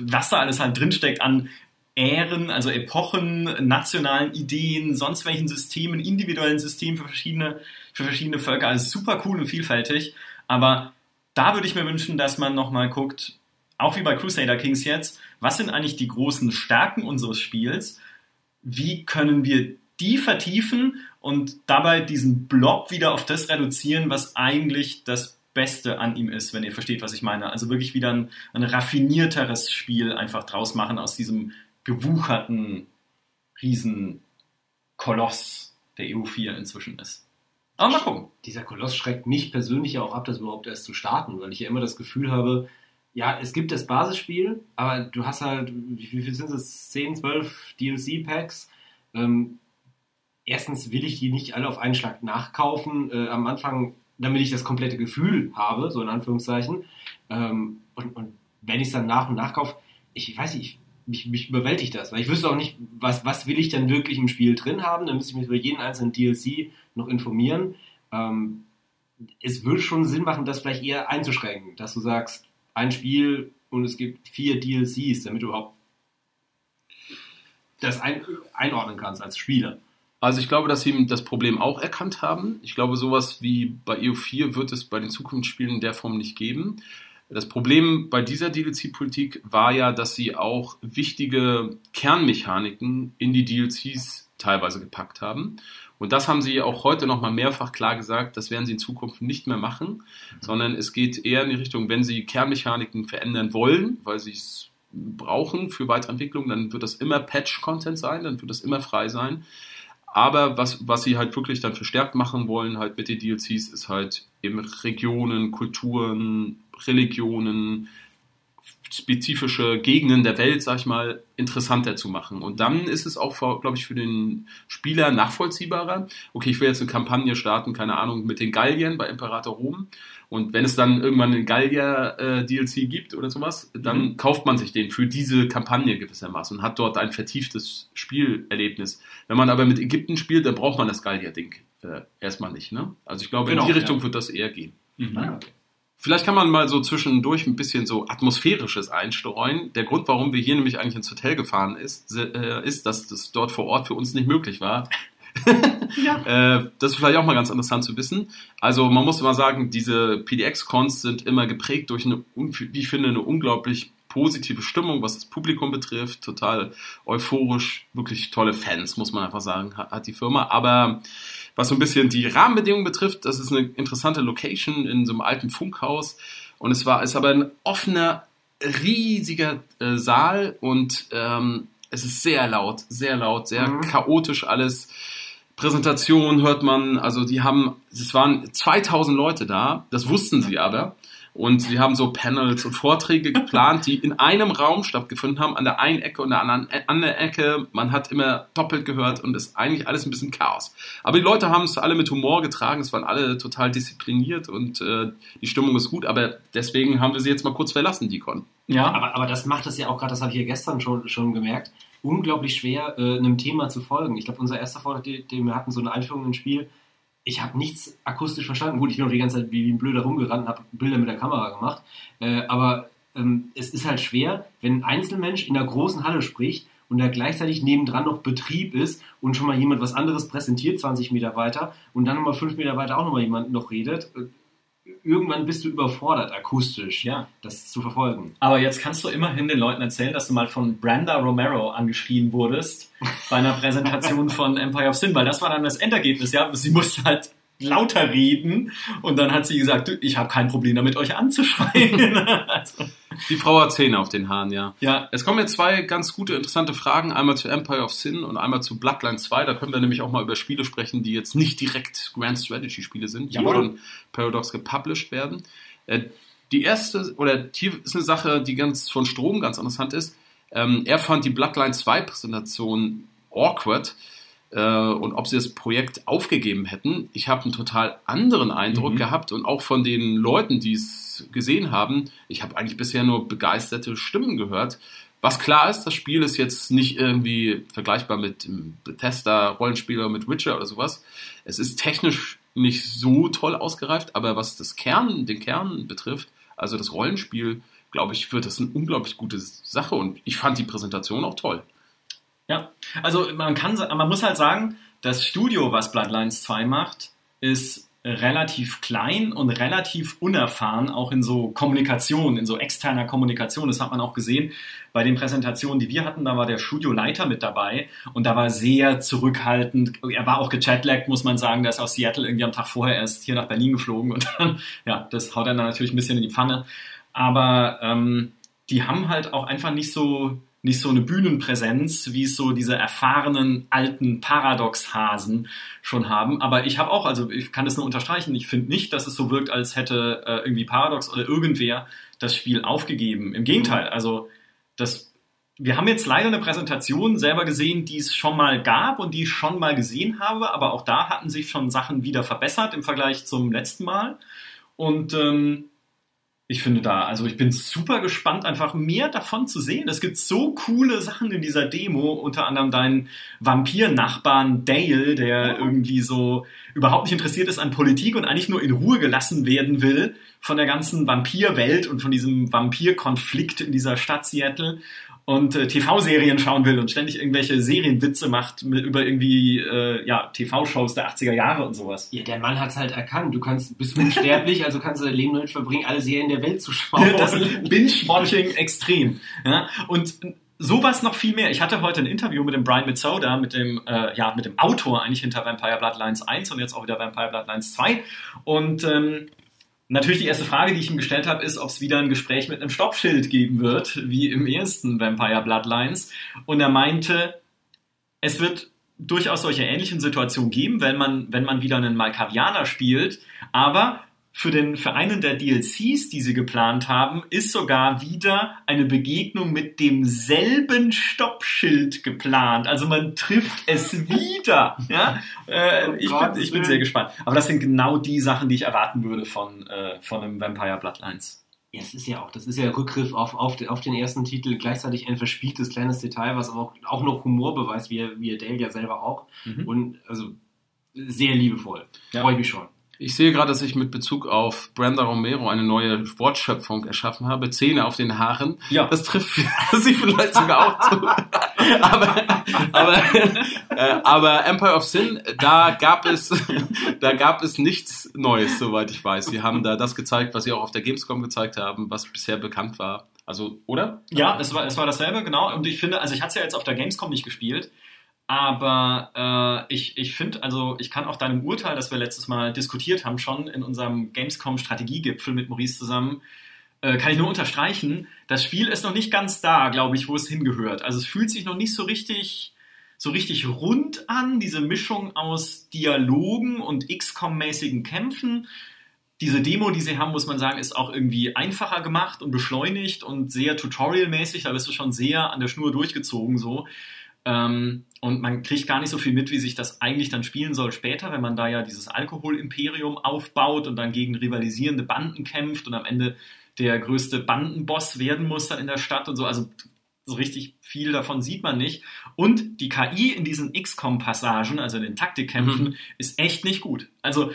was da alles halt drinsteckt an Ähren, also Epochen, nationalen Ideen, sonst welchen Systemen, individuellen Systemen für verschiedene, für verschiedene Völker. Also super cool und vielfältig. Aber da würde ich mir wünschen, dass man nochmal guckt, auch wie bei Crusader Kings jetzt, was sind eigentlich die großen Stärken unseres Spiels? Wie können wir die vertiefen und dabei diesen Blob wieder auf das reduzieren, was eigentlich das Beste an ihm ist, wenn ihr versteht, was ich meine. Also wirklich wieder ein, ein raffinierteres Spiel einfach draus machen aus diesem gewucherten Riesenkoloss, der EU4 inzwischen ist. Aber mal gucken. Dieser Koloss schreckt mich persönlich ja auch ab, das überhaupt erst zu starten, weil ich ja immer das Gefühl habe, ja, es gibt das Basisspiel, aber du hast halt, wie viel sind es? 10, 12 DLC-Packs. Ähm, erstens will ich die nicht alle auf einen Schlag nachkaufen äh, am Anfang, damit ich das komplette Gefühl habe, so in Anführungszeichen. Ähm, und, und wenn ich es dann nach und nach kaufe, ich weiß nicht, ich, mich, mich überwältigt das, weil ich wüsste auch nicht, was, was will ich denn wirklich im Spiel drin haben, dann müsste ich mich über jeden einzelnen DLC noch informieren. Ähm, es würde schon Sinn machen, das vielleicht eher einzuschränken, dass du sagst, ein Spiel und es gibt vier DLCs, damit du überhaupt das ein, einordnen kannst als Spieler. Also ich glaube, dass sie das Problem auch erkannt haben. Ich glaube, sowas wie bei EO4 wird es bei den Zukunftsspielen in der Form nicht geben. Das Problem bei dieser DLC-Politik war ja, dass sie auch wichtige Kernmechaniken in die DLCs teilweise gepackt haben. Und das haben sie auch heute nochmal mehrfach klar gesagt, das werden sie in Zukunft nicht mehr machen, sondern es geht eher in die Richtung, wenn sie Kernmechaniken verändern wollen, weil sie es brauchen für weitere Entwicklung, dann wird das immer Patch-Content sein, dann wird das immer frei sein. Aber was, was sie halt wirklich dann verstärkt machen wollen, halt mit den DLCs, ist halt eben Regionen, Kulturen, Religionen, spezifische Gegenden der Welt, sag ich mal, interessanter zu machen. Und dann ist es auch, glaube ich, für den Spieler nachvollziehbarer. Okay, ich will jetzt eine Kampagne starten, keine Ahnung, mit den Galliern bei Imperator Rom. Und wenn es dann irgendwann einen Gallier-DLC gibt oder sowas, dann Mhm. kauft man sich den für diese Kampagne gewissermaßen und hat dort ein vertieftes Spielerlebnis. Wenn man aber mit Ägypten spielt, dann braucht man das Gallier-Ding äh, erstmal nicht. Ne? Also ich glaube, Genau, in die Richtung ja. wird das eher gehen. Mhm. Ah, okay. Vielleicht kann man mal so zwischendurch ein bisschen so atmosphärisches einstreuen. Der Grund, warum wir hier nämlich eigentlich ins Hotel gefahren ist, äh, ist, dass das dort vor Ort für uns nicht möglich war. äh, das ist vielleicht auch mal ganz interessant zu wissen. Also man muss mal sagen, diese PDX-Cons sind immer geprägt durch eine, wie ich finde, eine unglaublich positive Stimmung, was das Publikum betrifft. Total euphorisch, wirklich tolle Fans, muss man einfach sagen, hat, die Firma. Aber was so ein bisschen die Rahmenbedingungen betrifft, das ist eine interessante Location in so einem alten Funkhaus. Und es war, ist aber ein offener, riesiger äh, Saal und ähm, es ist sehr laut, sehr laut, sehr Mhm. chaotisch alles. Präsentation hört man, also die haben, es waren 2000 Leute da, das wussten sie aber. Und sie haben so Panels und Vorträge geplant, die in einem Raum stattgefunden haben, an der einen Ecke und der anderen an der Ecke. Man hat immer doppelt gehört und ist eigentlich alles ein bisschen Chaos. Aber die Leute haben es alle mit Humor getragen, es waren alle total diszipliniert und äh, die Stimmung ist gut. Aber deswegen haben wir sie jetzt mal kurz verlassen, die Con. Ja. Aber, aber das macht es ja auch gerade, das habe ich ja gestern schon, schon gemerkt, unglaublich schwer, äh, einem Thema zu folgen. Ich glaube, unser erster Vortrag, den wir hatten, so eine Einführung ins Spiel, ich habe nichts akustisch verstanden. Gut, ich bin auch die ganze Zeit wie ein Blöder rumgerannt und habe Bilder mit der Kamera gemacht. Äh, aber ähm, es ist halt schwer, wenn ein Einzelmensch in einer großen Halle spricht und da gleichzeitig nebendran noch Betrieb ist und schon mal jemand was anderes präsentiert, 20 Meter weiter, und dann nochmal 5 Meter weiter auch nochmal jemand noch redet. Irgendwann bist du überfordert, akustisch, Ja. das zu verfolgen. Aber jetzt kannst du immerhin den Leuten erzählen, dass du mal von Brenda Romero angeschrien wurdest bei einer Präsentation von Empire of Sin, weil das war dann das Endergebnis. Ja, sie musste halt lauter reden und dann hat sie gesagt, "Du, ich habe kein Problem damit, euch anzuschreien. also, Die Frau hat Zähne auf den Haaren, ja. ja, Es kommen jetzt zwei ganz gute, interessante Fragen. Einmal zu Empire of Sin und einmal zu Bloodline 2. Da können wir nämlich auch mal über Spiele sprechen, die jetzt nicht direkt Grand Strategy Spiele sind, die Jawohl. von Paradox gepublished werden. Äh, Die erste, oder hier ist eine Sache, die ganz von Strom ganz interessant ist. Ähm, er fand die Bloodline 2 Präsentation awkward äh, und ob sie das Projekt aufgegeben hätten. Ich habe einen total anderen Eindruck Mhm. gehabt und auch von den Leuten, die es gesehen haben. Ich habe eigentlich bisher nur begeisterte Stimmen gehört. Was klar ist, das Spiel ist jetzt nicht irgendwie vergleichbar mit Bethesda Rollenspieler mit Witcher oder sowas. Es ist technisch nicht so toll ausgereift, aber was das Kern, den Kern betrifft, also das Rollenspiel, glaube ich, wird das eine unglaublich gute Sache und ich fand die Präsentation auch toll. Ja, also man kann, man muss halt sagen, das Studio, was Bloodlines 2 macht, ist relativ klein und relativ unerfahren, auch in so Kommunikation, in so externer Kommunikation. Das hat man auch gesehen bei den Präsentationen, die wir hatten. Da war der Studioleiter mit dabei und da war sehr zurückhaltend. Er war auch gechatlaggt, muss man sagen. Der ist aus Seattle irgendwie am Tag vorher erst hier nach Berlin geflogen und dann, ja, das haut dann natürlich ein bisschen in die Pfanne. Aber ähm, die haben halt auch einfach nicht so nicht so eine Bühnenpräsenz, wie es so diese erfahrenen alten Paradox-Hasen schon haben. Aber ich habe auch, also ich kann das nur unterstreichen, ich finde nicht, dass es so wirkt, als hätte äh, irgendwie Paradox oder irgendwer das Spiel aufgegeben. Im Gegenteil, also das, wir haben jetzt leider eine Präsentation selber gesehen, die es schon mal gab und die ich schon mal gesehen habe, aber auch da hatten sich schon Sachen wieder verbessert im Vergleich zum letzten Mal. Und ähm, ich finde da, also ich bin super gespannt, einfach mehr davon zu sehen. Es gibt so coole Sachen in dieser Demo, unter anderem deinen Vampir-Nachbarn Dale, der irgendwie so überhaupt nicht interessiert ist an Politik und eigentlich nur in Ruhe gelassen werden will von der ganzen Vampirwelt und von diesem Vampirkonflikt in dieser Stadt Seattle und äh, TV-Serien schauen will und ständig irgendwelche Serienwitze macht mit, über irgendwie äh, ja, TV-Shows der 80er Jahre und sowas. Ja, der Mann hat's halt erkannt. Du kannst, bist unsterblich, also kannst du dein Leben damit verbringen, alle Serien der Welt zu schauen. Das Binge-Watching extrem. Ja? Und sowas noch viel mehr. Ich hatte heute ein Interview mit dem Brian Mitsoda, mit dem, äh, ja, mit dem Autor eigentlich hinter Vampire Bloodlines 1 und jetzt auch wieder Vampire Bloodlines 2. Und ähm, natürlich die erste Frage, die ich ihm gestellt habe, ist, ob es wieder ein Gespräch mit einem Stoppschild geben wird, wie im ersten Vampire Bloodlines. Und er meinte, es wird durchaus solche ähnlichen Situationen geben, wenn man, wenn man wieder einen Malkavianer spielt, aber für, den, für einen der DLCs, die sie geplant haben, ist sogar wieder eine Begegnung mit demselben Stoppschild geplant. Also man trifft es wieder. Ja? Äh, Oh ich, Gott, bin, ich bin sehr gespannt. Aber das sind genau die Sachen, die ich erwarten würde von, äh, von einem Vampire Bloodlines. Ja, es ist ja auch, das ist ja Rückgriff auf, auf, den, auf den ersten Titel, gleichzeitig ein verspieltes kleines Detail, was auch, auch noch Humor beweist, wie, wie Dale ja selber auch. Mhm. Und also sehr liebevoll. Ja. Freue ich mich schon. Ich sehe gerade, dass ich mit Bezug auf Brenda Romero eine neue Wortschöpfung erschaffen habe. Zähne auf den Haaren. Ja. Das trifft sie vielleicht sogar auch zu. aber, aber, äh, aber Empire of Sin, da gab es, da gab es nichts Neues, soweit ich weiß. Sie haben da das gezeigt, was sie auch auf der Gamescom gezeigt haben, was bisher bekannt war. Also, oder? Ja, es war, es war dasselbe, genau. Und ich finde, also ich hatte es ja jetzt auf der Gamescom nicht gespielt, aber äh, ich, ich finde, also ich kann auch deinem Urteil, das wir letztes Mal diskutiert haben, schon in unserem Gamescom-Strategiegipfel mit Maurice zusammen, äh, kann ich nur unterstreichen, das Spiel ist noch nicht ganz da, glaube ich, wo es hingehört. Also es fühlt sich noch nicht so richtig so richtig rund an, diese Mischung aus Dialogen und XCOM-mäßigen Kämpfen. Diese Demo, die sie haben, muss man sagen, ist auch irgendwie einfacher gemacht und beschleunigt und sehr tutorialmäßig. Da bist du schon sehr an der Schnur durchgezogen so. Ähm, und man kriegt gar nicht so viel mit, wie sich das eigentlich dann spielen soll später, wenn man da ja dieses Alkoholimperium aufbaut und dann gegen rivalisierende Banden kämpft und am Ende der größte Bandenboss werden muss dann in der Stadt und so. Also so richtig viel davon sieht man nicht. Und die KI in diesen XCOM-Passagen, also in den Taktikkämpfen, mhm. ist echt nicht gut. Also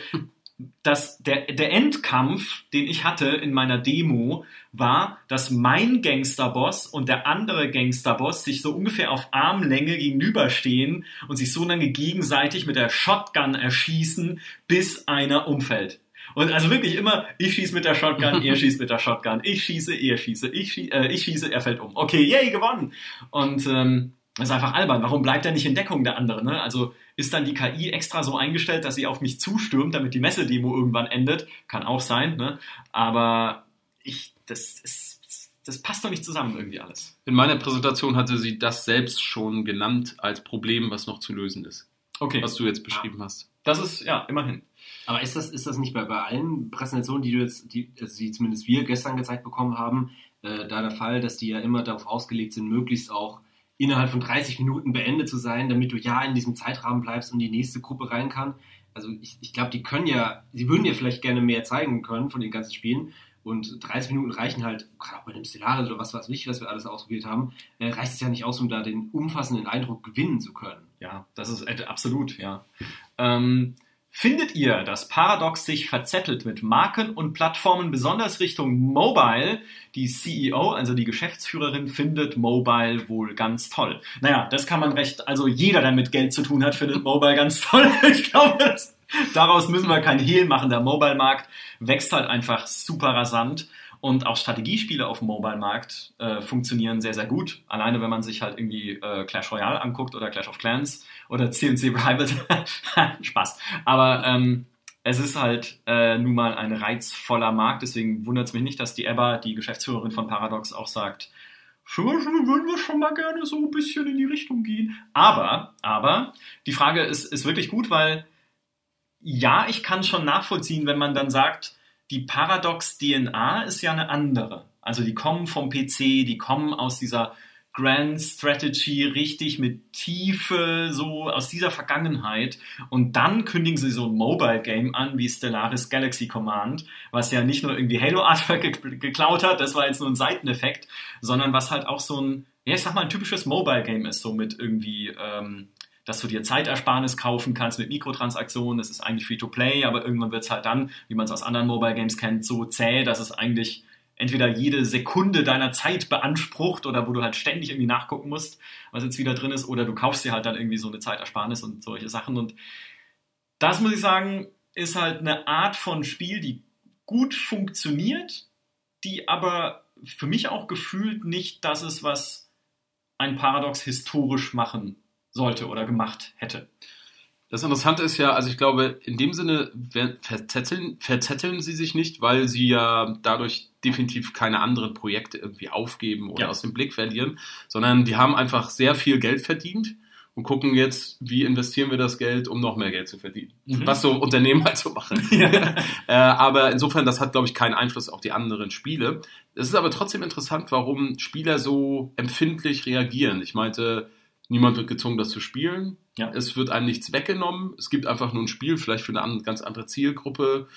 das, der, der Endkampf, den ich hatte in meiner Demo, war, dass mein Gangsterboss und der andere Gangsterboss sich so ungefähr auf Armlänge gegenüberstehen und sich so lange gegenseitig mit der Shotgun erschießen, bis einer umfällt. Und also wirklich immer, ich schieße mit der Shotgun, er schießt mit der Shotgun, ich schieße, er schieße, ich, schieße, äh, ich schieße, er fällt um. Okay, yay, gewonnen. Und ähm, das ist einfach albern. Warum bleibt er nicht in Deckung, der andere? Ne? Also ist dann die KI extra so eingestellt, dass sie auf mich zustürmt, damit die Messedemo irgendwann endet? Kann auch sein, ne? Aber ich, das ist, das passt doch nicht zusammen irgendwie alles. In meiner Präsentation hatte sie das selbst schon genannt als Problem, was noch zu lösen ist. Okay. Was du jetzt beschrieben ja. hast. Das ist, ja, immerhin. Aber ist das, ist das nicht bei, bei allen Präsentationen, die du jetzt, die, also die zumindest wir gestern gezeigt bekommen haben, äh, da der Fall, dass die ja immer darauf ausgelegt sind, möglichst auch innerhalb von 30 Minuten beendet zu sein, damit du ja in diesem Zeitrahmen bleibst und die nächste Gruppe rein kann. Also ich, ich glaube, die können ja, sie würden ja vielleicht gerne mehr zeigen können von den ganzen Spielen. Und 30 Minuten reichen halt, gerade auch bei dem Stellaris oder was weiß ich, was wir alles ausprobiert haben, äh, reicht es ja nicht aus, um da den umfassenden Eindruck gewinnen zu können. Ja, das ist äh, absolut, ja. Ähm, Findet ihr, dass Paradox sich verzettelt mit Marken und Plattformen, besonders Richtung Mobile? Die CEO, also die Geschäftsführerin, findet Mobile wohl ganz toll. Naja, das kann man recht, also jeder, der mit Geld zu tun hat, findet Mobile ganz toll. Ich glaube, das, daraus müssen wir keinen Hehl machen. Der Mobile-Markt wächst halt einfach super rasant. Und auch Strategiespiele auf dem Mobile-Markt äh, funktionieren sehr, sehr gut. Alleine wenn man sich halt irgendwie äh, Clash Royale anguckt oder Clash of Clans oder CNC Rivals. Spaß. Aber ähm, es ist halt äh, nun mal ein reizvoller Markt, deswegen wundert es mich nicht, dass die Ebba, die Geschäftsführerin von Paradox, auch sagt, würden wir schon mal gerne so ein bisschen in die Richtung gehen. Aber, aber, die Frage ist, ist wirklich gut, weil ja, ich kann schon nachvollziehen, wenn man dann sagt, die Paradox-DNA ist ja eine andere. Also die kommen vom PC, die kommen aus dieser Grand Strategy richtig mit Tiefe, so aus dieser Vergangenheit. Und dann kündigen sie so ein Mobile Game an wie Stellaris Galaxy Command, was ja nicht nur irgendwie Halo Artwork geklaut hat, das war jetzt nur ein Seiteneffekt, sondern was halt auch so ein, ja, ich sag mal, ein typisches Mobile Game ist, so mit irgendwie ähm, dass du dir Zeitersparnis kaufen kannst mit Mikrotransaktionen. Das ist eigentlich Free-to-Play, aber irgendwann wird es halt dann, wie man es aus anderen Mobile Games kennt, so zäh, dass es eigentlich entweder jede Sekunde deiner Zeit beansprucht oder wo du halt ständig irgendwie nachgucken musst, was jetzt wieder drin ist, oder du kaufst dir halt dann irgendwie so eine Zeitersparnis und solche Sachen. Und das muss ich sagen, ist halt eine Art von Spiel, die gut funktioniert, die aber für mich auch gefühlt nicht das ist, was ein Paradox historisch machen sollte oder gemacht hätte. Das Interessante ist ja, also ich glaube, in dem Sinne verzetteln, verzetteln sie sich nicht, weil sie ja dadurch definitiv keine anderen Projekte irgendwie aufgeben oder ja. aus dem Blick verlieren, sondern die haben einfach sehr viel Geld verdient und gucken jetzt, wie investieren wir das Geld, um noch mehr Geld zu verdienen. Mhm. Was so Unternehmen halt so machen. Ja. äh, aber insofern, das hat, glaube ich, keinen Einfluss auf die anderen Spiele. Es ist aber trotzdem interessant, warum Spieler so empfindlich reagieren. Ich meinte, Niemand wird gezwungen, das zu spielen. Ja. Es wird einem nichts weggenommen. Es gibt einfach nur ein Spiel, vielleicht für eine ganz andere Zielgruppe.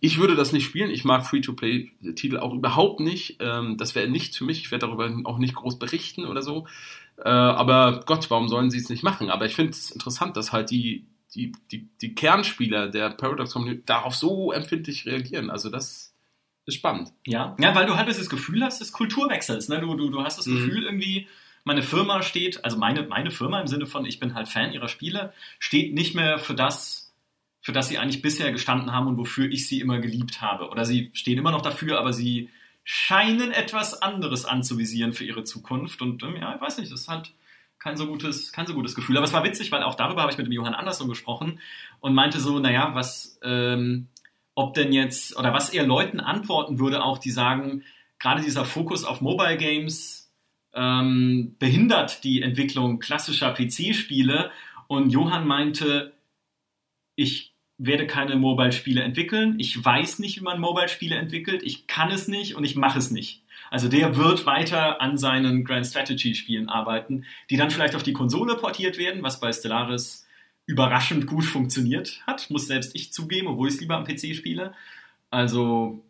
Ich würde das nicht spielen. Ich mag Free-to-Play-Titel auch überhaupt nicht. Ähm, das wäre nichts für mich. Ich werde darüber auch nicht groß berichten oder so. Äh, aber Gott, warum sollen sie es nicht machen? Aber ich finde es interessant, dass halt die, die, die, die Kernspieler der Paradox Community darauf so empfindlich reagieren. Also das ist spannend. Ja, ja weil du halt das Gefühl hast des Kulturwechsels. Ne? Du, du, du hast das mhm. Gefühl irgendwie, meine Firma steht, also meine, meine Firma im Sinne von, ich bin halt Fan ihrer Spiele, steht nicht mehr für das, für das sie eigentlich bisher gestanden haben und wofür ich sie immer geliebt habe. Oder sie stehen immer noch dafür, aber sie scheinen etwas anderes anzuvisieren für ihre Zukunft. Und ähm, ja, ich weiß nicht, das ist halt kein so gutes, kein so gutes Gefühl. Aber es war witzig, weil auch darüber habe ich mit dem Johann Andersson gesprochen und meinte so, naja, was, ähm, ob denn jetzt, oder was er Leuten antworten würde, auch die sagen, gerade dieser Fokus auf Mobile Games ähm, behindert die Entwicklung klassischer PC-Spiele. Und Johann meinte, ich werde keine Mobile-Spiele entwickeln. Ich weiß nicht, wie man Mobile-Spiele entwickelt. Ich kann es nicht und ich mache es nicht. Also der wird weiter an seinen Grand Strategy-Spielen arbeiten, die dann vielleicht auf die Konsole portiert werden, was bei Stellaris überraschend gut funktioniert hat, muss selbst ich zugeben, obwohl ich es lieber am PC spiele. Also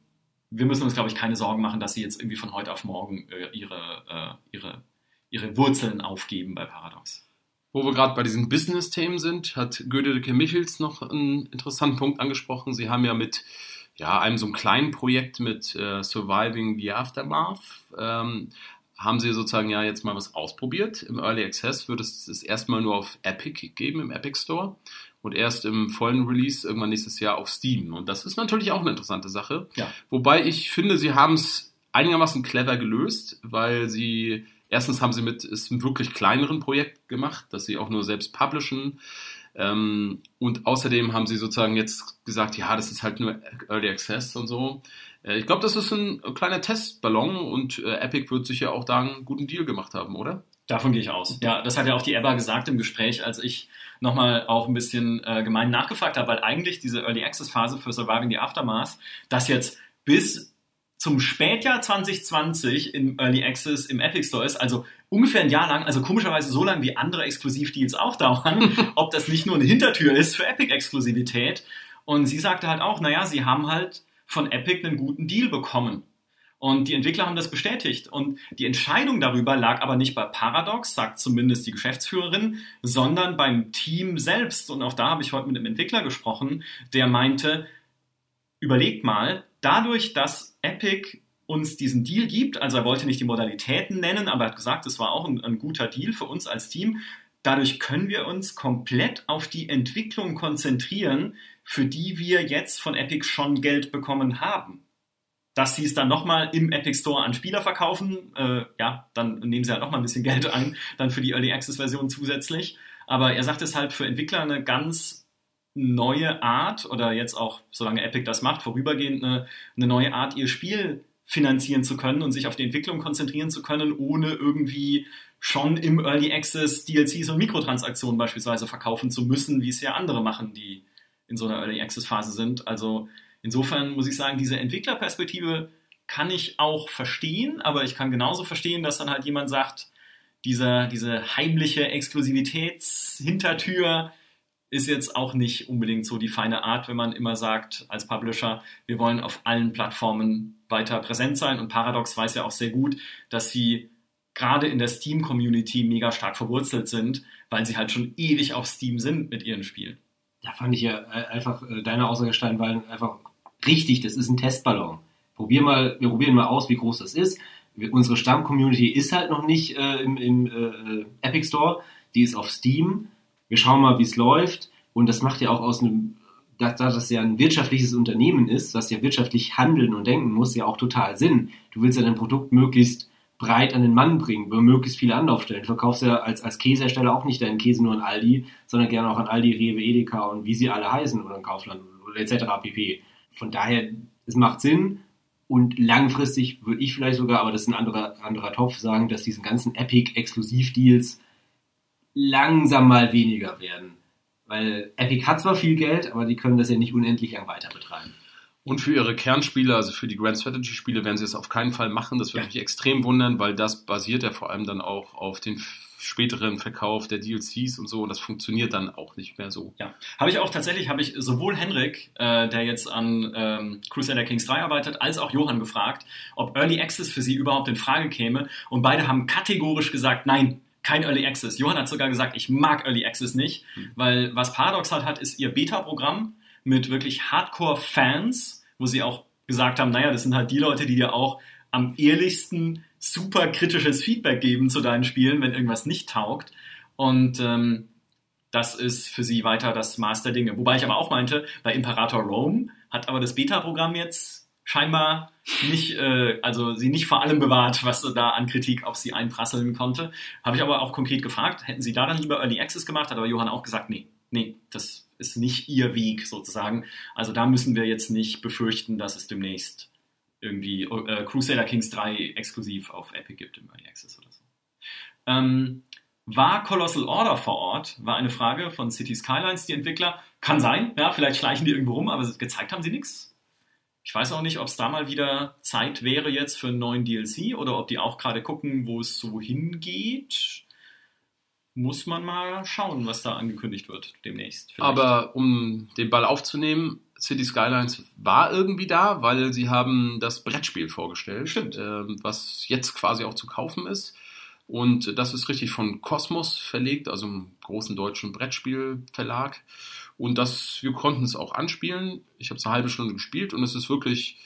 wir müssen uns, glaube ich, keine Sorgen machen, dass sie jetzt irgendwie von heute auf morgen äh, ihre, äh, ihre, ihre Wurzeln aufgeben bei Paradox. Wo wir gerade bei diesen Business-Themen sind, hat Gödeke Michels noch einen interessanten Punkt angesprochen. Sie haben ja mit ja, einem so einem kleinen Projekt mit äh, Surviving the Aftermath, ähm, haben sie sozusagen ja jetzt mal was ausprobiert. Im Early Access wird es es erstmal nur auf Epic geben, im Epic Store. Und erst im vollen Release irgendwann nächstes Jahr auf Steam. Und das ist natürlich auch eine interessante Sache. Ja. Wobei ich finde, sie haben es einigermaßen clever gelöst, weil sie Erstens haben sie mit ist einem wirklich kleineren Projekt gemacht, das sie auch nur selbst publishen. Ähm, und außerdem haben sie sozusagen jetzt gesagt, ja, das ist halt nur Early Access und so. Äh, ich glaube, das ist ein kleiner Testballon und äh, Epic wird sich ja auch da einen guten Deal gemacht haben, oder? Davon gehe ich aus. Ja, das hat ja auch die Eva gesagt im Gespräch, als ich nochmal auch ein bisschen äh, gemein nachgefragt habe, weil eigentlich diese Early Access Phase für Surviving the Aftermath, das jetzt bis zum Spätjahr 2020 im Early Access im Epic Store ist, also ungefähr ein Jahr lang, also komischerweise so lange wie andere Exklusivdeals auch dauern, ob das nicht nur eine Hintertür ist für Epic-Exklusivität. Und sie sagte halt auch, naja, sie haben halt von Epic einen guten Deal bekommen. Und die Entwickler haben das bestätigt. Und die Entscheidung darüber lag aber nicht bei Paradox, sagt zumindest die Geschäftsführerin, sondern beim Team selbst. Und auch da habe ich heute mit einem Entwickler gesprochen, der meinte, überlegt mal, dadurch, dass Epic uns diesen Deal gibt, also er wollte nicht die Modalitäten nennen, aber er hat gesagt, es war auch ein, ein guter Deal für uns als Team. Dadurch können wir uns komplett auf die Entwicklung konzentrieren, für die wir jetzt von Epic schon Geld bekommen haben. Dass sie es dann nochmal im Epic Store an Spieler verkaufen, äh, ja, dann nehmen sie halt nochmal ein bisschen Geld ein, dann für die Early Access Version zusätzlich. Aber er sagt es halt für Entwickler eine ganz neue Art oder jetzt auch, solange Epic das macht, vorübergehend eine, eine neue Art, ihr Spiel finanzieren zu können und sich auf die Entwicklung konzentrieren zu können, ohne irgendwie schon im Early Access DLCs und Mikrotransaktionen beispielsweise verkaufen zu müssen, wie es ja andere machen, die in so einer Early Access Phase sind. Also insofern muss ich sagen, diese Entwicklerperspektive kann ich auch verstehen, aber ich kann genauso verstehen, dass dann halt jemand sagt, dieser, diese heimliche Exklusivitätshintertür, ist jetzt auch nicht unbedingt so die feine Art, wenn man immer sagt als Publisher, wir wollen auf allen Plattformen weiter präsent sein. Und Paradox weiß ja auch sehr gut, dass sie gerade in der Steam-Community mega stark verwurzelt sind, weil sie halt schon ewig auf Steam sind mit ihren Spielen. Da fand ich ja äh, einfach äh, deine Aussage Steinwallen einfach richtig. Das ist ein Testballon. Probier mal, wir probieren mal aus, wie groß das ist. Wir, unsere Stamm-Community ist halt noch nicht äh, im, im äh, Epic Store. Die ist auf Steam wir schauen mal, wie es läuft. Und das macht ja auch aus einem, da, da das ja ein wirtschaftliches Unternehmen ist, das ja wirtschaftlich handeln und denken muss, ja auch total Sinn. Du willst ja dein Produkt möglichst breit an den Mann bringen, über möglichst viele Anlaufstellen. Du verkaufst ja als, als Käsehersteller auch nicht deinen Käse nur an Aldi, sondern gerne auch an Aldi, Rewe, Edeka und wie sie alle heißen oder an Kaufland etc. pp. Von daher, es macht Sinn und langfristig würde ich vielleicht sogar, aber das ist ein anderer, anderer Topf, sagen, dass diesen ganzen Epic-Exklusivdeals langsam mal weniger werden. Weil Epic hat zwar viel Geld, aber die können das ja nicht unendlich lang weiter betreiben. Und für ihre Kernspiele, also für die Grand Strategy Spiele, werden sie es auf keinen Fall machen. Das würde ja. mich extrem wundern, weil das basiert ja vor allem dann auch auf den späteren Verkauf der DLCs und so und das funktioniert dann auch nicht mehr so. Ja, habe ich auch tatsächlich, habe ich sowohl Henrik, äh, der jetzt an ähm, Crusader Kings 3 arbeitet, als auch Johann gefragt, ob Early Access für sie überhaupt in Frage käme und beide haben kategorisch gesagt, nein, kein Early Access. Johann hat sogar gesagt, ich mag Early Access nicht, mhm. weil was Paradox halt hat, ist ihr Beta-Programm mit wirklich Hardcore-Fans, wo sie auch gesagt haben, naja, das sind halt die Leute, die dir auch am ehrlichsten super kritisches Feedback geben zu deinen Spielen, wenn irgendwas nicht taugt. Und ähm, das ist für sie weiter das Maß der Dinge. Wobei ich aber auch meinte, bei Imperator Rome hat aber das Beta-Programm jetzt scheinbar nicht, äh, also sie nicht vor allem bewahrt, was da an Kritik auf sie einprasseln konnte. Habe ich aber auch konkret gefragt, hätten sie da dann lieber Early Access gemacht, hat aber Johann auch gesagt, nee, nee, das ist nicht ihr Weg sozusagen. Also da müssen wir jetzt nicht befürchten, dass es demnächst irgendwie äh, Crusader Kings 3 exklusiv auf Epic gibt im Early Access oder so. Ähm, war Colossal Order vor Ort? War eine Frage von City Skylines, die Entwickler. Kann sein, ja, vielleicht schleichen die irgendwo rum, aber gezeigt haben sie nichts. Ich weiß auch nicht, ob es da mal wieder Zeit wäre jetzt für einen neuen DLC oder ob die auch gerade gucken, wo es so hingeht. Muss man mal schauen, was da angekündigt wird demnächst. Vielleicht. Aber um den Ball aufzunehmen, City Skylines war irgendwie da, weil sie haben das Brettspiel vorgestellt, Stimmt. Äh, was jetzt quasi auch zu kaufen ist. Und das ist richtig von Kosmos verlegt, also einem großen deutschen Brettspielverlag. Und das, wir konnten es auch anspielen. Ich habe es eine halbe Stunde gespielt und es ist wirklich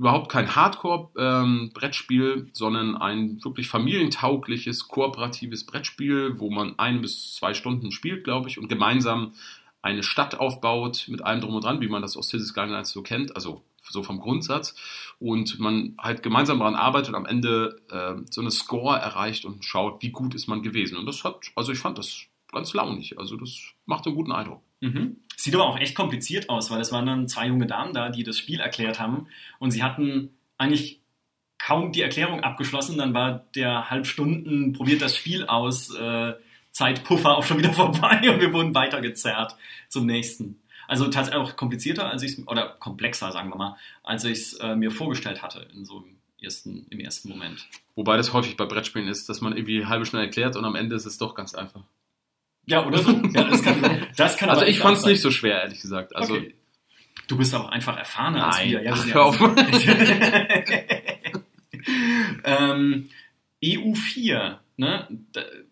überhaupt kein Hardcore-Brettspiel, ähm, sondern ein wirklich familientaugliches, kooperatives Brettspiel, wo man ein bis zwei Stunden spielt, glaube ich, und gemeinsam eine Stadt aufbaut mit allem drum und dran, wie man das aus Cities Skylines so kennt, also so vom Grundsatz. Und man halt gemeinsam daran arbeitet und am Ende äh, so eine Score erreicht und schaut, wie gut ist man gewesen. Und das hat, also ich fand das ganz launig. Also das macht einen guten Eindruck. Mhm. Sieht aber auch echt kompliziert aus, weil es waren dann zwei junge Damen da, die das Spiel erklärt haben. Und sie hatten eigentlich kaum die Erklärung abgeschlossen. Dann war der Halbstunden probiert das Spiel aus, äh, Zeitpuffer auch schon wieder vorbei und wir wurden weitergezerrt zum nächsten. Also tatsächlich auch komplizierter als ich oder komplexer, sagen wir mal, als ich es äh, mir vorgestellt hatte in so einem ersten, im ersten Moment. Wobei das häufig bei Brettspielen ist, dass man irgendwie halbe Stunde erklärt und am Ende ist es doch ganz einfach. Ja, oder so. Ja, das kann, das kann also ich fand es nicht so schwer, ehrlich gesagt. Also okay. Du bist aber einfach erfahrener Nein. als wir. Ja, Ach, hör auf. ähm, EU4, ne?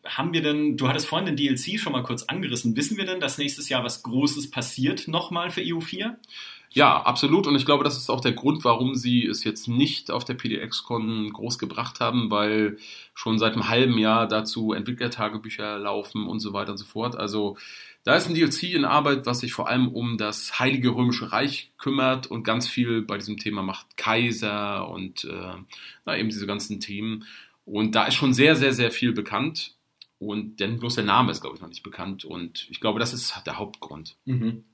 Haben wir denn, du hattest vorhin den DLC schon mal kurz angerissen. Wissen wir denn, dass nächstes Jahr was Großes passiert nochmal für E EU4? Ja, absolut. Und ich glaube, das ist auch der Grund, warum sie es jetzt nicht auf der PDX-Con groß gebracht haben, weil schon seit einem halben Jahr dazu Entwicklertagebücher laufen und so weiter und so fort. Also da ist ein DLC in Arbeit, was sich vor allem um das Heilige Römische Reich kümmert und ganz viel bei diesem Thema macht Kaiser und äh, na, eben diese ganzen Themen. Und da ist schon sehr, sehr, sehr viel bekannt. Und denn bloß der Name ist, glaube ich, noch nicht bekannt. Und ich glaube, das ist der Hauptgrund. Mhm.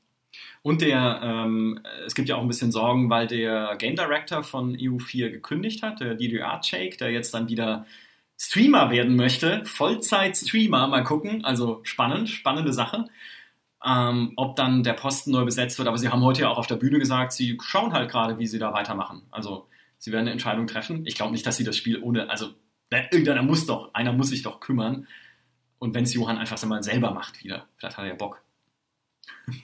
Und der, ähm, es gibt ja auch ein bisschen Sorgen, weil der Game Director von EU4 gekündigt hat, der Didier Archake, der jetzt dann wieder Streamer werden möchte, Vollzeit-Streamer, mal gucken, also spannend, spannende Sache. Ähm, ob dann der Posten neu besetzt wird, aber sie haben heute ja auch auf der Bühne gesagt, sie schauen halt gerade, wie sie da weitermachen. Also sie werden eine Entscheidung treffen. Ich glaube nicht, dass sie das Spiel ohne, also irgendeiner muss doch, einer muss sich doch kümmern. Und wenn es Johann einfach mal selber macht wieder, vielleicht hat er ja Bock.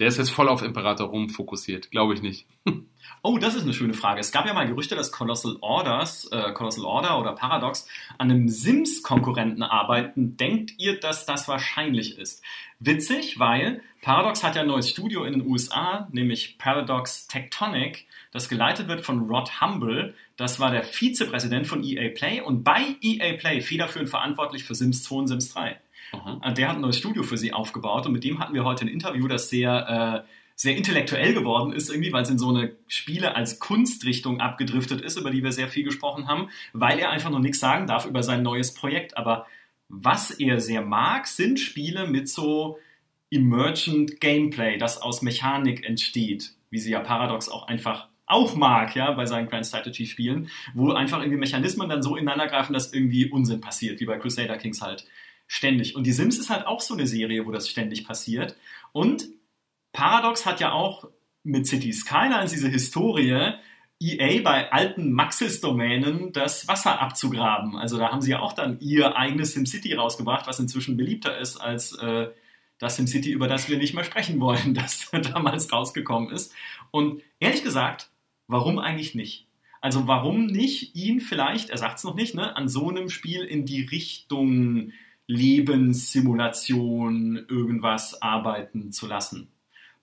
Der ist jetzt voll auf Imperator Rom fokussiert, glaube ich nicht. Oh, das ist eine schöne Frage. Es gab ja mal Gerüchte, dass Colossal Orders, äh, Colossal Order oder Paradox an einem Sims-Konkurrenten arbeiten. Denkt ihr, dass das wahrscheinlich ist? Witzig, weil Paradox hat ja ein neues Studio in den USA, nämlich Paradox Tectonic, das geleitet wird von Rod Humble. Das war der Vizepräsident von EA Play und bei EA Play federführend verantwortlich für Sims 2 und Sims 3. Aha. Der hat ein neues Studio für sie aufgebaut und mit dem hatten wir heute ein Interview, das sehr, äh, sehr intellektuell geworden ist, irgendwie, weil es in so eine Spiele als Kunstrichtung abgedriftet ist, über die wir sehr viel gesprochen haben, weil er einfach noch nichts sagen darf über sein neues Projekt. Aber was er sehr mag, sind Spiele mit so Emergent Gameplay, das aus Mechanik entsteht, wie sie ja Paradox auch einfach auch mag, ja, bei seinen Grand Strategy Spielen, wo einfach irgendwie Mechanismen dann so ineinander greifen, dass irgendwie Unsinn passiert, wie bei Crusader Kings halt ständig. Und die Sims ist halt auch so eine Serie, wo das ständig passiert. Und Paradox hat ja auch mit City Skylines diese Historie, EA bei alten Maxis-Domänen das Wasser abzugraben. Also da haben sie ja auch dann ihr eigenes SimCity rausgebracht, was inzwischen beliebter ist als äh, das SimCity, über das wir nicht mehr sprechen wollen, das damals rausgekommen ist. Und ehrlich gesagt, warum eigentlich nicht? Also warum nicht ihn vielleicht, er sagt es noch nicht, ne, an so einem Spiel in die Richtung Lebenssimulation irgendwas arbeiten zu lassen?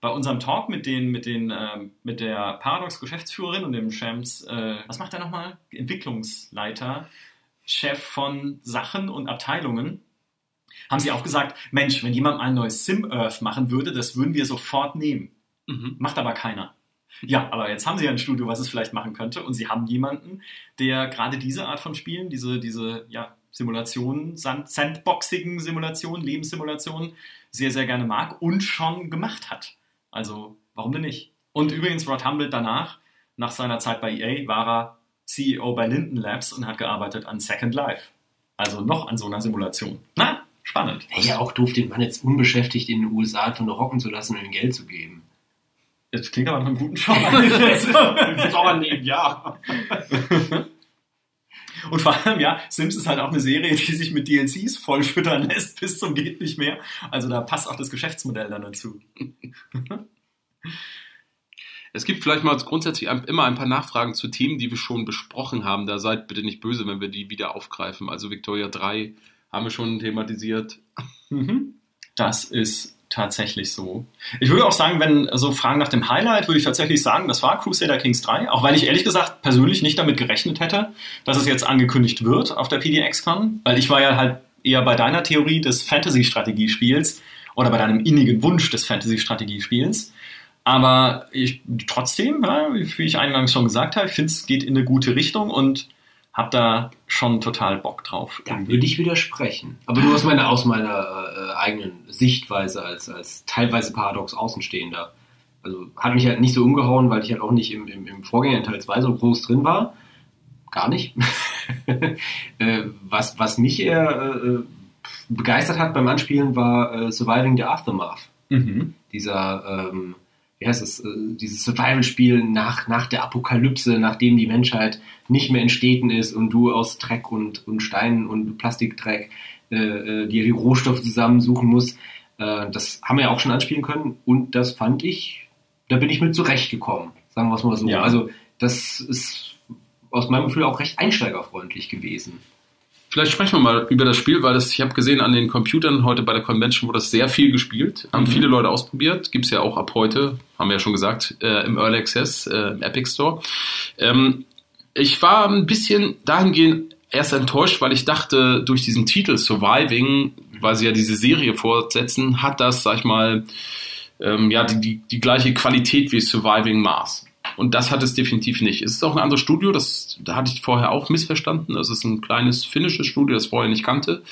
Bei unserem Talk mit, den, mit, den, äh, mit der Paradox-Geschäftsführerin und dem Shams, äh, was macht er nochmal? Entwicklungsleiter, Chef von Sachen und Abteilungen, haben sie auch gesagt, Mensch, wenn jemand ein neues Sim-Earth machen würde, das würden wir sofort nehmen. Mhm. Macht aber keiner. Ja, aber jetzt haben sie ja ein Studio, was es vielleicht machen könnte. Und sie haben jemanden, der gerade diese Art von Spielen, diese, diese ja, Simulationen, Sand sandboxigen Simulationen, Lebenssimulationen, sehr, sehr gerne mag und schon gemacht hat. Also, warum denn nicht? Und übrigens, Rod Humble danach, nach seiner Zeit bei EA, war er CEO bei Linden Labs und hat gearbeitet an Second Life. Also noch an so einer Simulation. Na, spannend. Ja, auch doof, den Mann jetzt unbeschäftigt in den USA von der hocken zu lassen und ihm Geld zu geben. Das klingt aber nach einem guten Job. Sauer nehmen, ja. Und vor allem, ja, Sims ist halt auch eine Serie, die sich mit DLCs vollfüttern lässt bis zum geht nicht mehr. Also da passt auch das Geschäftsmodell dann dazu. Es gibt vielleicht mal grundsätzlich immer ein paar Nachfragen zu Themen, die wir schon besprochen haben. Da seid bitte nicht böse, wenn wir die wieder aufgreifen. Also Victoria 3 haben wir schon thematisiert. Mhm. Das ist tatsächlich so. Ich würde auch sagen, wenn so Fragen nach dem Highlight, würde ich tatsächlich sagen, das war Crusader Kings 3, auch weil ich ehrlich gesagt persönlich nicht damit gerechnet hätte, dass es jetzt angekündigt wird auf der PDX-Con, weil ich war ja halt eher bei deiner Theorie des Fantasy-Strategiespiels oder bei deinem innigen Wunsch des Fantasy-Strategiespiels. Aber ich trotzdem, ja, wie ich eingangs schon gesagt habe, ich finde es geht in eine gute Richtung und habe da schon total Bock drauf. Da würde ich widersprechen. Aber nur aus meiner, aus meiner äh, eigenen Sichtweise als, als teilweise paradox Außenstehender. Also hat mich halt nicht so umgehauen, weil ich halt auch nicht im, im, im Vorgänger in Teil 2 so groß drin war. Gar nicht. äh, was, was mich eher äh, begeistert hat beim Anspielen war äh, Surviving the Aftermath. Mhm. Dieser, ähm, wie heißt es, äh, dieses Survival-Spiel nach, nach der Apokalypse, nachdem die Menschheit nicht mehr in Städten ist und du aus Dreck und, und Steinen und Plastikdreck äh, äh, dir die Rohstoffe zusammensuchen musst. Äh, das haben wir ja auch schon anspielen können und das fand ich, da bin ich mit zurechtgekommen, sagen wir es mal so. Ja. Also das ist aus meinem Gefühl auch recht einsteigerfreundlich gewesen. Vielleicht sprechen wir mal über das Spiel, weil das, ich habe gesehen an den Computern heute bei der Convention wurde das sehr viel gespielt. Haben Mhm. viele Leute ausprobiert. Gibt es ja auch ab heute, haben wir ja schon gesagt, äh, im Early Access, äh, im Epic Store. Ähm, ich war ein bisschen dahingehend erst enttäuscht, weil ich dachte, durch diesen Titel Surviving, weil sie ja diese Serie fortsetzen, hat das, sag ich mal, ähm, ja, die, die, die gleiche Qualität wie Surviving Mars. Und das hat es definitiv nicht. Es ist auch ein anderes Studio, das da hatte ich vorher auch missverstanden. Es ist ein kleines finnisches Studio, das ich vorher nicht kannte.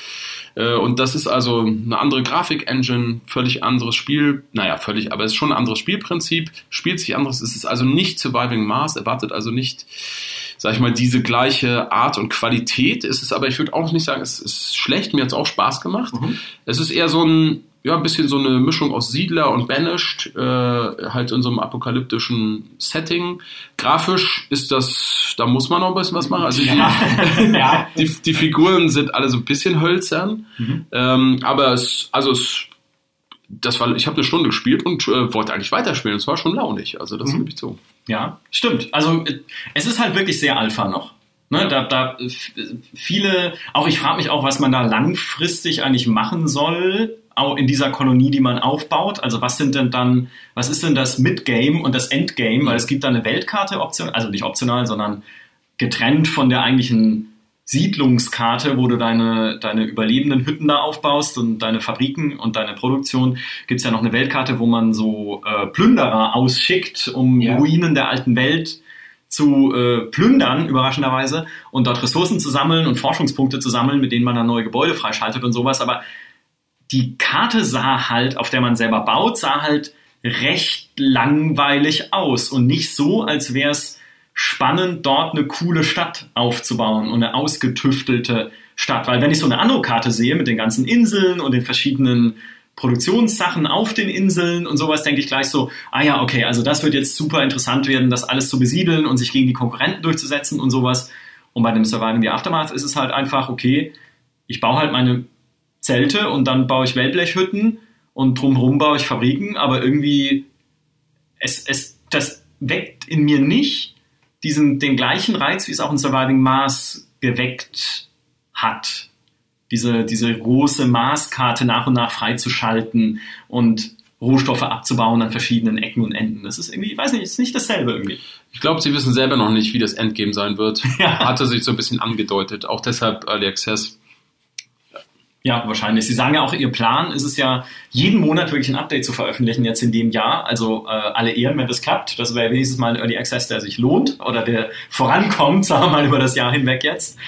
Äh, Und das ist also eine andere Grafik-Engine, völlig anderes Spiel. Naja, völlig, aber es ist schon ein anderes Spielprinzip, spielt sich anderes. Es ist also nicht Surviving Mars, erwartet also nicht, sag ich mal, diese gleiche Art und Qualität. Es ist aber, ich würde auch nicht sagen, es ist schlecht, mir hat es auch Spaß gemacht. Es ist eher so ein, ja, ein bisschen so eine Mischung aus Siedler und Banished, äh, halt in so einem apokalyptischen Setting. Grafisch ist das, da muss man noch ein bisschen was machen. Also die, ja. die, die Figuren sind alle so ein bisschen hölzern, Mhm. ähm, aber es, also es, das war, ich habe eine Stunde gespielt und äh, wollte eigentlich weiterspielen. Es war schon launig, also das Mhm. gebe ich zu. Ja, stimmt. Also äh, es ist halt wirklich sehr Alpha noch. Ne, da, da äh, äh, viele, auch ich frage mich auch, was man da langfristig eigentlich machen soll, in dieser Kolonie, die man aufbaut. Also was sind denn dann, was ist denn das Midgame und das Endgame? Weil es gibt da eine Weltkarte optional, also nicht optional, sondern getrennt von der eigentlichen Siedlungskarte, wo du deine, deine überlebenden Hütten da aufbaust und deine Fabriken und deine Produktion, gibt's ja noch eine Weltkarte, wo man so äh, Plünderer ausschickt, um Ja. Ruinen der alten Welt zu äh, plündern, überraschenderweise, und dort Ressourcen zu sammeln und Forschungspunkte zu sammeln, mit denen man dann neue Gebäude freischaltet und sowas. Aber die Karte sah halt, auf der man selber baut, sah halt recht langweilig aus und nicht so, als wäre es spannend, dort eine coole Stadt aufzubauen und eine ausgetüftelte Stadt. Weil wenn ich so eine Anno-Karte sehe mit den ganzen Inseln und den verschiedenen Produktionssachen auf den Inseln und sowas, denke ich gleich so, ah ja, okay, also das wird jetzt super interessant werden, das alles zu besiedeln und sich gegen die Konkurrenten durchzusetzen und sowas. Und bei dem Surviving the Aftermath ist es halt einfach, okay, ich baue halt meine Zelte und dann baue ich Wellblechhütten und drumherum baue ich Fabriken, aber irgendwie es, es, das weckt in mir nicht diesen, den gleichen Reiz, wie es auch in Surviving Mars geweckt hat. Diese, diese große Marskarte nach und nach freizuschalten und Rohstoffe abzubauen an verschiedenen Ecken und Enden. Das ist irgendwie, ich weiß nicht, ist nicht dasselbe irgendwie. Ich glaube, sie wissen selber noch nicht, wie das Endgame sein wird. Ja. Hatte sich so ein bisschen angedeutet. Auch deshalb Early Access. Ja, wahrscheinlich. Sie sagen ja auch, Ihr Plan ist es ja, jeden Monat wirklich ein Update zu veröffentlichen, jetzt in dem Jahr. Also äh, alle Ehren, wenn das klappt. Das wäre wenigstens mal ein Early Access, der sich lohnt oder der vorankommt, sagen wir mal, über das Jahr hinweg jetzt.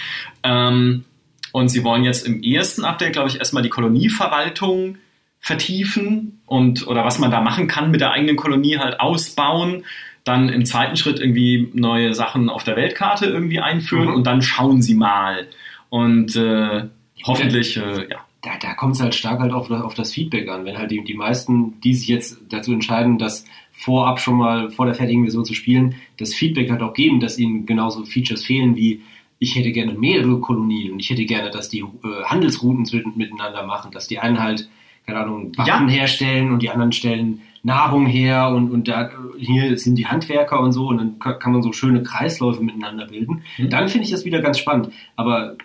Ähm, und Sie wollen jetzt im ersten Update, glaube ich, erstmal die Kolonieverwaltung vertiefen und oder was man da machen kann mit der eigenen Kolonie halt ausbauen. Dann im zweiten Schritt irgendwie neue Sachen auf der Weltkarte irgendwie einführen Mhm. und dann schauen Sie mal. Und äh, hoffentlich, äh, ja. Da, da kommt es halt stark halt auf, auf das Feedback an. Wenn halt die, die meisten, die sich jetzt dazu entscheiden, das vorab schon mal vor der fertigen Version zu spielen, das Feedback halt auch geben, dass ihnen genauso Features fehlen wie ich hätte gerne mehrere Kolonien und ich hätte gerne, dass die äh, Handelsrouten miteinander machen, dass die einen halt, keine Ahnung, Waffen Ja. herstellen und die anderen stellen Nahrung her und, und da, äh, hier sind die Handwerker und so und dann ka- kann man so schöne Kreisläufe miteinander bilden. Mhm. Dann finde ich das wieder ganz spannend. Aber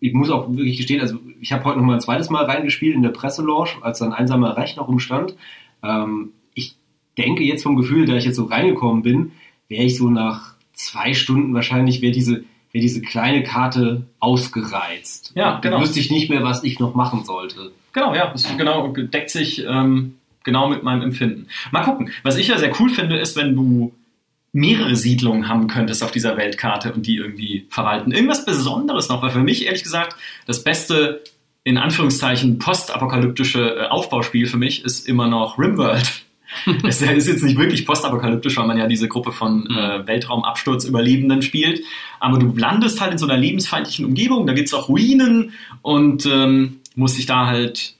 ich muss auch wirklich gestehen, also ich habe heute noch mal ein zweites Mal reingespielt in der Presselounge, als dann einsamer Rechner rumstand. Ähm, ich denke jetzt vom Gefühl, da ich jetzt so reingekommen bin, wäre ich so nach zwei Stunden wahrscheinlich, wäre diese, wäre diese kleine Karte ausgereizt. Ja, Dann genau. wüsste ich nicht mehr, was ich noch machen sollte. Genau, ja, das genau deckt sich ähm, genau mit meinem Empfinden. Mal gucken. Was ich ja sehr cool finde, ist, wenn du mehrere Siedlungen haben könntest auf dieser Weltkarte und die irgendwie verwalten. Irgendwas Besonderes noch, weil für mich ehrlich gesagt das beste in Anführungszeichen postapokalyptische äh, Aufbauspiel für mich ist immer noch Rimworld. es ist jetzt nicht wirklich postapokalyptisch, weil man ja diese Gruppe von äh, Weltraumabsturzüberlebenden spielt. Aber du landest halt in so einer lebensfeindlichen Umgebung, da gibt's auch Ruinen und ähm, musst dich da halt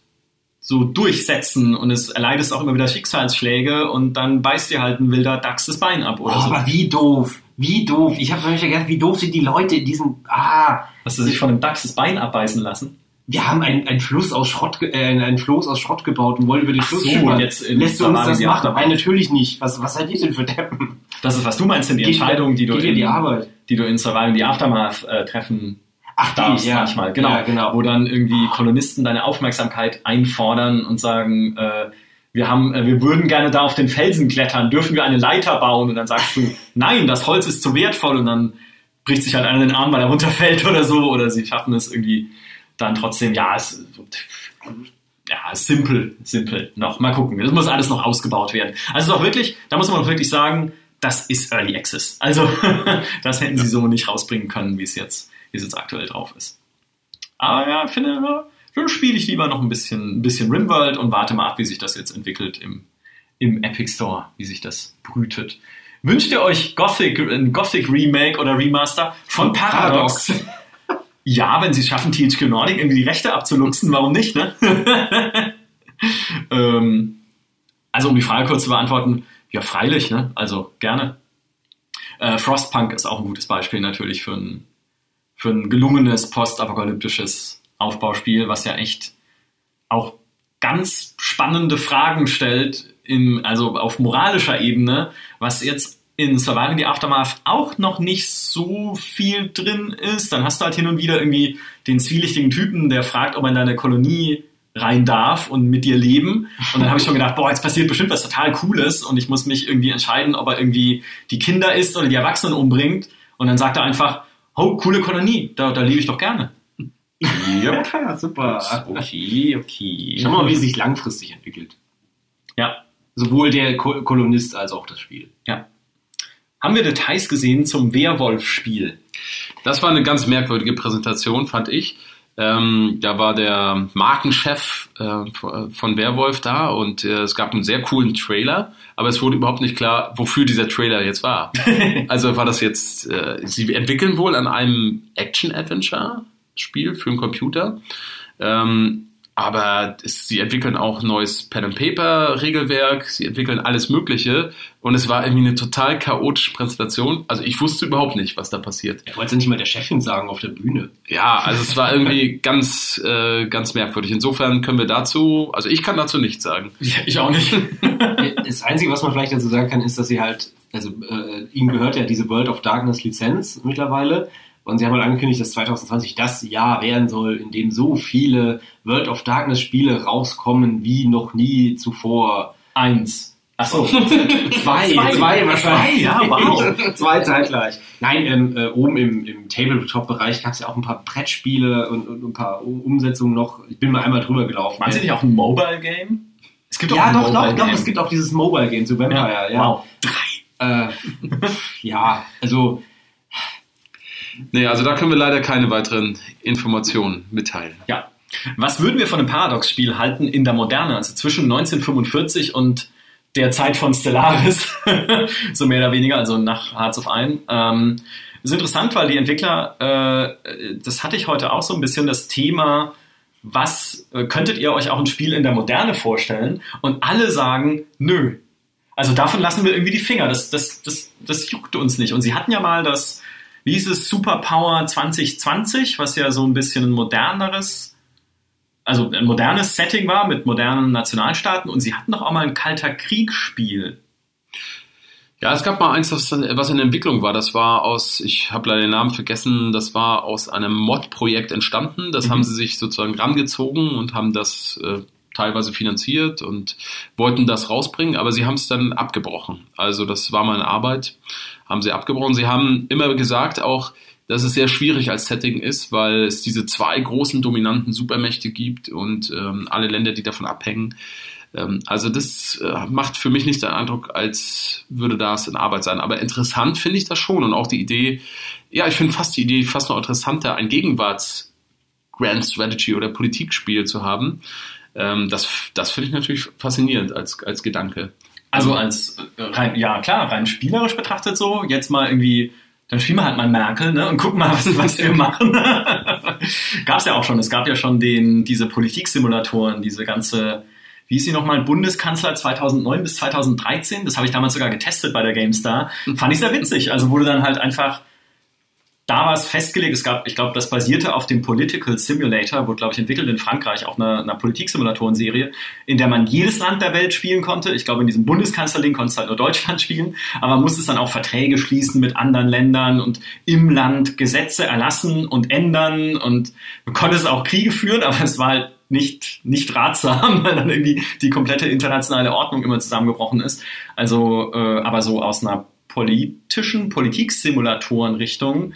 so durchsetzen und es erleidest auch immer wieder Schicksalsschläge und dann beißt dir halt ein wilder Dachs das Bein ab oder Oh, so. aber wie doof, wie doof. Ich habe mich ja gedacht, wie doof sind die Leute in diesem, ah, Hast du sich von einem Dachs das Bein abbeißen lassen? wir haben einen, einen Fluss aus Schrott, äh, einen Floß aus Schrott gebaut und wollen über den Fluss so, schippern. jetzt Lässt du uns das machen? Nein, natürlich nicht. Was, was seid ihr denn für Deppen? Das ist, was du meinst, sind die Entscheidungen, die du, in die Arbeit. die du in Survival the Aftermath äh, treffen Ach, darfst ja. manchmal. Genau, Ja, genau. Wo dann irgendwie Kolonisten deine Aufmerksamkeit einfordern und sagen, äh, wir haben, äh, wir würden gerne da auf den Felsen klettern, dürfen wir eine Leiter bauen? Und dann sagst du, nein, das Holz ist zu wertvoll und dann bricht sich halt einer den Arm, weil er runterfällt oder so, oder sie schaffen es irgendwie dann trotzdem, ja, es, ja, simpel, simpel noch. Mal gucken. Das muss alles noch ausgebaut werden. Also doch wirklich, da muss man auch wirklich sagen, das ist Early Access. Also das hätten sie so nicht rausbringen können, wie es jetzt, wie es jetzt aktuell drauf ist. Aber ja, ich finde, ja, dann spiele ich lieber noch ein bisschen, ein bisschen Rimworld und warte mal ab, wie sich das jetzt entwickelt im, im Epic Store, wie sich das brütet. Wünscht ihr euch Gothic, ein Gothic Remake oder Remaster von Paradox? Ja, wenn sie es schaffen, THQ Nordic irgendwie die Rechte abzuluxen, warum nicht, ne? ähm, also um die Frage kurz zu beantworten, ja, freilich, ne? Also gerne. Äh, Frostpunk ist auch ein gutes Beispiel natürlich für ein, für ein gelungenes postapokalyptisches Aufbauspiel, was ja echt auch ganz spannende Fragen stellt, im, also auf moralischer Ebene, was jetzt in Surviving the Aftermath auch noch nicht so viel drin ist. Dann hast du halt hin und wieder irgendwie den zwielichtigen Typen, der fragt, ob er in deine Kolonie rein darf und mit dir leben. Und dann habe ich schon gedacht, boah, jetzt passiert bestimmt was total Cooles und ich muss mich irgendwie entscheiden, ob er irgendwie die Kinder isst oder die Erwachsenen umbringt. Und dann sagt er einfach, oh, coole Kolonie, da, da lebe ich doch gerne. Ja, super. Okay, okay. Schau mal, wie es sich langfristig entwickelt. Ja, Sowohl der Ko Kolonist als auch das Spiel. ja. Haben wir Details gesehen zum Werwolf-Spiel? Das war eine ganz merkwürdige Präsentation, fand ich. Ähm, da war der Markenchef äh, von Werwolf da und äh, es gab einen sehr coolen Trailer, aber es wurde überhaupt nicht klar, wofür dieser Trailer jetzt war. also war das jetzt, äh, sie entwickeln wohl an einem Action-Adventure-Spiel für den Computer. Ähm, aber es, sie entwickeln auch neues Pen-and-Paper-Regelwerk, sie entwickeln alles Mögliche und es war irgendwie eine total chaotische Präsentation. Also ich wusste überhaupt nicht, was da passiert. Er wollte nicht mal der Chefin sagen auf der Bühne. Ja, also es war irgendwie ganz, äh, ganz merkwürdig. Insofern können wir dazu, also ich kann dazu nichts sagen. Ich auch nicht. Das Einzige, was man vielleicht dazu sagen kann, ist, dass sie halt, also äh, ihnen gehört ja diese World of Darkness Lizenz mittlerweile. Und sie haben halt angekündigt, dass 2020 das Jahr werden soll, in dem so viele World of Darkness Spiele rauskommen wie noch nie zuvor. Eins. Achso. Zwei, Zwei. zwei wahrscheinlich. Zwei, ja, wow. zwei zeitgleich. Nein, ähm, äh, oben im, im Tabletop-Bereich gab es ja auch ein paar Brettspiele und, und ein paar Um- Umsetzungen noch. Ich bin mal einmal drüber gelaufen. Waren sie nicht auch ein Mobile-Game? Es gibt ja, ein doch, doch, doch. Es gibt auch dieses Mobile-Game zu Vampire. Ja, Wow. Äh, ja also Nee, also da können wir leider keine weiteren Informationen mitteilen. Ja. Was würden wir von einem Paradox-Spiel halten in der Moderne, also zwischen 1945 und der Zeit von Stellaris, so mehr oder weniger, also nach Hearts of Iron. Ähm, ist interessant, weil die Entwickler, äh, das hatte ich heute auch so ein bisschen, das Thema, was äh, könntet ihr euch auch ein Spiel in der Moderne vorstellen? Und alle sagen, nö. Also davon lassen wir irgendwie die Finger. Das, das, das, das juckt uns nicht. Und sie hatten ja mal das, wie hieß es, Superpower 2020, was ja so ein bisschen ein moderneres, also ein modernes Setting war mit modernen Nationalstaaten. Und sie hatten doch auch mal ein Kalter Kriegsspiel. Ja, es gab mal eins, was, was in Entwicklung war. Das war aus, ich habe leider den Namen vergessen, das war aus einem Mod-Projekt entstanden. Das mhm. haben sie sich sozusagen rangezogen und haben das äh, teilweise finanziert und wollten das rausbringen, aber sie haben es dann abgebrochen. Also das war mal eine Arbeit, haben sie abgebrochen. Sie haben immer gesagt auch, dass es sehr schwierig als Setting ist, weil es diese zwei großen dominanten Supermächte gibt und ähm, alle Länder, die davon abhängen. Ähm, also das äh, macht für mich nicht den Eindruck, als würde das in Arbeit sein. Aber interessant finde ich das schon und auch die Idee, ja, ich finde fast die Idee fast noch interessanter, ein Gegenwarts Grand Strategy oder Politikspiel zu haben. Ähm, das das finde ich natürlich faszinierend als, als Gedanke. Also als äh, rein, ja klar, rein spielerisch betrachtet so, jetzt mal irgendwie dann spielen wir halt mal Merkel ne, und gucken mal, was, was wir machen. gab es ja auch schon. Es gab ja schon den, diese Politiksimulatoren, diese ganze wie ist sie nochmal, Bundeskanzler 2009 bis 2013. Das habe ich damals sogar getestet bei der GameStar. Fand ich sehr witzig. Also wurde dann halt einfach, da war es festgelegt. Es gab, ich glaube, das basierte auf dem Political Simulator, wurde, glaube ich, entwickelt in Frankreich, auch einer, einer Politiksimulatoren-Serie, in der man jedes Land der Welt spielen konnte. Ich glaube, in diesem Bundeskanzler-Ding konntest du halt nur Deutschland spielen, aber man musste dann auch Verträge schließen mit anderen Ländern und im Land Gesetze erlassen und ändern und man konnte es auch Kriege führen, aber es war halt nicht, nicht ratsam, weil dann irgendwie die komplette internationale Ordnung immer zusammengebrochen ist. Also, äh, aber so aus einer politischen Politiksimulatoren-Richtung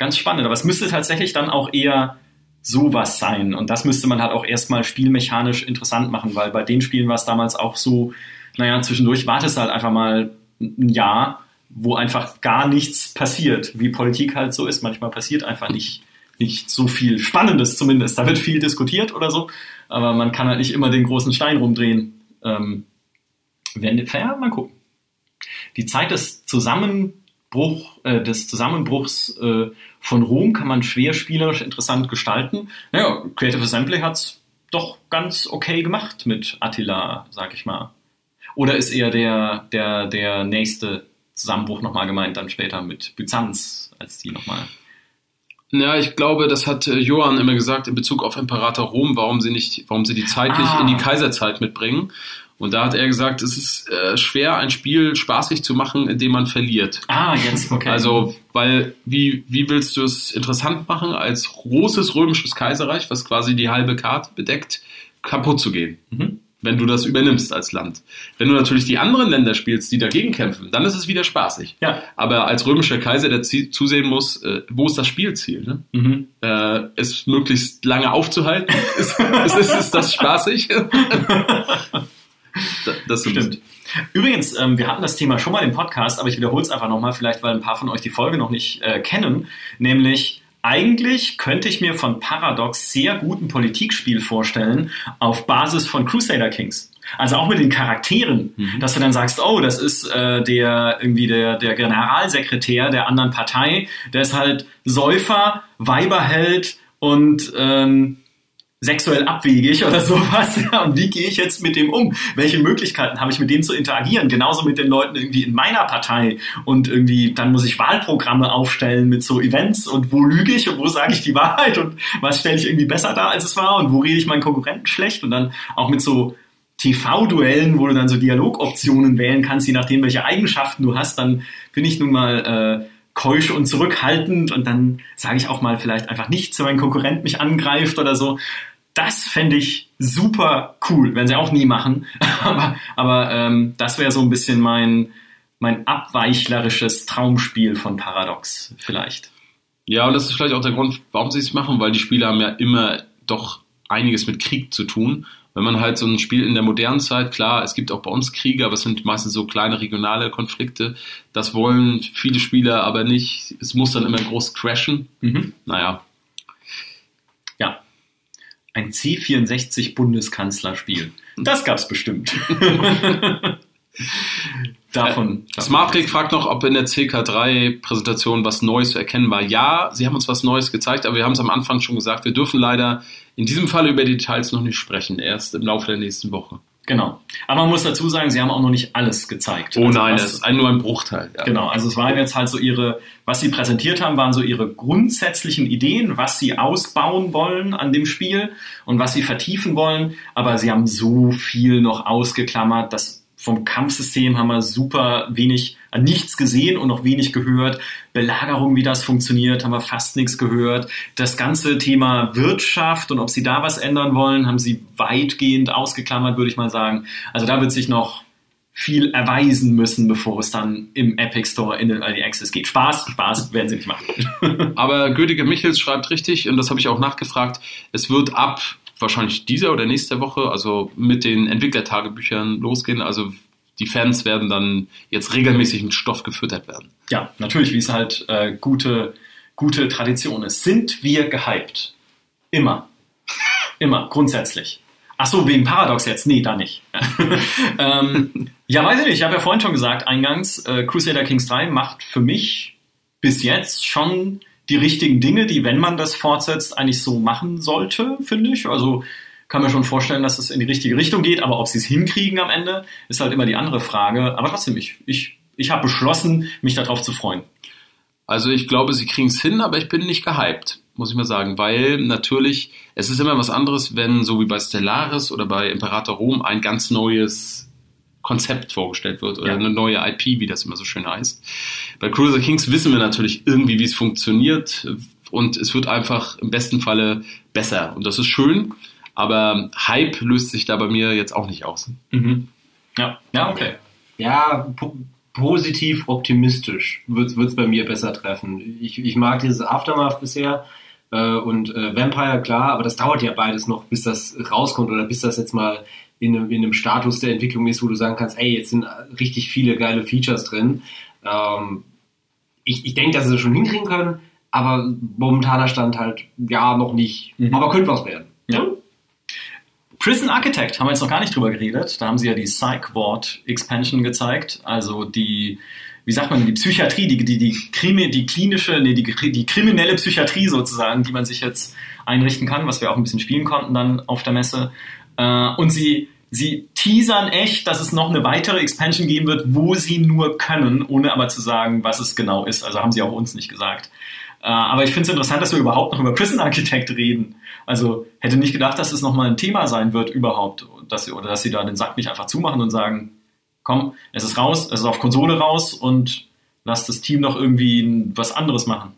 ganz spannend. Aber es müsste tatsächlich dann auch eher sowas sein. Und das müsste man halt auch erstmal spielmechanisch interessant machen, weil bei den Spielen war es damals auch so, naja, zwischendurch wartest halt einfach mal ein Jahr, wo einfach gar nichts passiert, wie Politik halt so ist. Manchmal passiert einfach nicht nicht so viel Spannendes zumindest. Da wird viel diskutiert oder so, aber man kann halt nicht immer den großen Stein rumdrehen. Ähm, wenn, ja, mal gucken. Die Zeit des Zusammenbruch, äh, des Zusammenbruchs äh, von Rom kann man schwer spielerisch interessant gestalten. Naja, Creative Assembly hat es doch ganz okay gemacht mit Attila, sag ich mal. Oder ist eher der, der, der nächste Zusammenbruch nochmal gemeint, dann später mit Byzanz, als die nochmal ja, ich glaube, das hat äh, Johann immer gesagt in Bezug auf Imperator Rom, warum sie nicht, warum sie die Zeit nicht ah. in die Kaiserzeit mitbringen. Und da hat er gesagt, es ist äh, schwer, ein Spiel spaßig zu machen, indem man verliert. Ah, jetzt, okay. Also, weil, wie, wie willst du es interessant machen, als großes römisches Kaiserreich, was quasi die halbe Karte bedeckt, kaputt zu gehen? Mhm wenn du das übernimmst als Land. Wenn du natürlich die anderen Länder spielst, die dagegen kämpfen, dann ist es wieder spaßig. Ja. Aber als römischer Kaiser, der zusehen muss, äh, wo ist das Spielziel? Ne? Mhm. Äh, es möglichst lange aufzuhalten, ist, ist, ist, ist das spaßig? das stimmt. Übrigens, ähm, wir hatten das Thema schon mal im Podcast, aber ich wiederhole es einfach nochmal, vielleicht weil ein paar von euch die Folge noch nicht äh, kennen, nämlich eigentlich könnte ich mir von Paradox sehr guten Politikspiel vorstellen auf Basis von Crusader Kings. Also auch mit den Charakteren, mhm. dass du dann sagst, oh, das ist äh, der irgendwie der, der Generalsekretär der anderen Partei, der ist halt Säufer, Weiberheld und ähm, sexuell abwegig oder sowas. Ja, und wie gehe ich jetzt mit dem um? Welche Möglichkeiten habe ich mit dem zu interagieren? Genauso mit den Leuten irgendwie in meiner Partei. Und irgendwie, dann muss ich Wahlprogramme aufstellen mit so Events und wo lüge ich und wo sage ich die Wahrheit und was stelle ich irgendwie besser dar, als es war und wo rede ich meinen Konkurrenten schlecht und dann auch mit so TV-Duellen, wo du dann so Dialogoptionen wählen kannst, je nachdem, welche Eigenschaften du hast, dann bin ich nun mal äh, keusch und zurückhaltend und dann sage ich auch mal vielleicht einfach nichts, wenn mein Konkurrent mich angreift oder so das fände ich super cool, wenn sie auch nie machen. aber aber ähm, das wäre so ein bisschen mein, mein abweichlerisches Traumspiel von Paradox vielleicht. Ja, und das ist vielleicht auch der Grund, warum sie es machen, weil die Spiele haben ja immer doch einiges mit Krieg zu tun. Wenn man halt so ein Spiel in der modernen Zeit, klar, es gibt auch bei uns Kriege, aber es sind meistens so kleine regionale Konflikte. Das wollen viele Spieler aber nicht. Es muss dann immer groß crashen. Mhm. Naja, ein C64 Bundeskanzlerspiel. Das gab's bestimmt. davon. Äh, Smartbrick fragt noch, ob in der CK3-Präsentation was Neues zu erkennen war. Ja, sie haben uns was Neues gezeigt, aber wir haben es am Anfang schon gesagt, wir dürfen leider in diesem Fall über die Details noch nicht sprechen, erst im Laufe der nächsten Woche. Genau. Aber man muss dazu sagen, sie haben auch noch nicht alles gezeigt. Oh also nein, das ist nur ein Bruchteil. Ja. Genau, also es waren jetzt halt so ihre, was sie präsentiert haben, waren so ihre grundsätzlichen Ideen, was sie ausbauen wollen an dem Spiel und was sie vertiefen wollen. Aber sie haben so viel noch ausgeklammert, dass vom Kampfsystem haben wir super wenig, nichts gesehen und noch wenig gehört. Belagerung, wie das funktioniert, haben wir fast nichts gehört. Das ganze Thema Wirtschaft und ob sie da was ändern wollen, haben sie weitgehend ausgeklammert, würde ich mal sagen. Also da wird sich noch viel erweisen müssen, bevor es dann im Epic Store in den Early Access geht. Spaß, Spaß werden sie nicht machen. Aber Gödige Michels schreibt richtig, und das habe ich auch nachgefragt, es wird ab wahrscheinlich dieser oder nächster Woche, also mit den Entwicklertagebüchern losgehen. Also die Fans werden dann jetzt regelmäßig mit Stoff gefüttert werden. ja, natürlich, wie es halt äh, gute, gute Tradition ist. Sind wir gehypt? Immer. Immer, grundsätzlich. Ach so, wegen Paradox jetzt? Nee, da nicht. ähm, ja, weiß ich nicht. Ich habe ja vorhin schon gesagt, eingangs, äh, Crusader Kings 3 macht für mich bis jetzt schon die richtigen Dinge, die, wenn man das fortsetzt, eigentlich so machen sollte, finde ich. Also kann mir schon vorstellen, dass es in die richtige Richtung geht, aber ob sie es hinkriegen am Ende, ist halt immer die andere Frage. Aber trotzdem, ich, ich, ich habe beschlossen, mich darauf zu freuen. Also ich glaube, sie kriegen es hin, aber ich bin nicht gehypt, muss ich mal sagen, weil natürlich, es ist immer was anderes, wenn so wie bei Stellaris oder bei Imperator Rom ein ganz neues Konzept vorgestellt wird oder Ja. eine neue IP, wie das immer so schön heißt. Bei Cruiser Kings wissen wir natürlich irgendwie, wie es funktioniert und es wird einfach im besten Falle besser und das ist schön, aber Hype löst sich da bei mir jetzt auch nicht aus. Mhm. Ja, ja, okay. Ja, po positiv optimistisch wird es bei mir besser treffen. Ich, ich mag dieses Aftermath bisher äh, und äh, Vampire, klar, aber das dauert ja beides noch, bis das rauskommt oder bis das jetzt mal in einem, in einem Status der Entwicklung ist, wo du sagen kannst, ey, jetzt sind richtig viele geile Features drin. Ähm, ich ich denke, dass sie das schon hinkriegen können, aber momentaner Stand halt, ja, noch nicht. Mhm. Aber könnte was werden. Ja. Prison Architect haben wir jetzt noch gar nicht drüber geredet. Da haben sie ja die Psych Ward Expansion gezeigt. Also die, wie sagt man, die Psychiatrie, die, die, die, Krimi, die klinische, nee, die, die kriminelle Psychiatrie sozusagen, die man sich jetzt einrichten kann, was wir auch ein bisschen spielen konnten dann auf der Messe. Äh, Und sie, sie teasern echt, dass es noch eine weitere Expansion geben wird, wo sie nur können, ohne aber zu sagen, was es genau ist. Also haben sie auch uns nicht gesagt. Äh, Aber ich finde es interessant, dass wir überhaupt noch über Prison Architect reden. Also hätte nicht gedacht, dass es nochmal ein Thema sein wird überhaupt. Dass sie, oder dass sie da den Sack nicht einfach zumachen und sagen, komm, es ist raus, es ist auf Konsole raus und lass das Team doch irgendwie was anderes machen.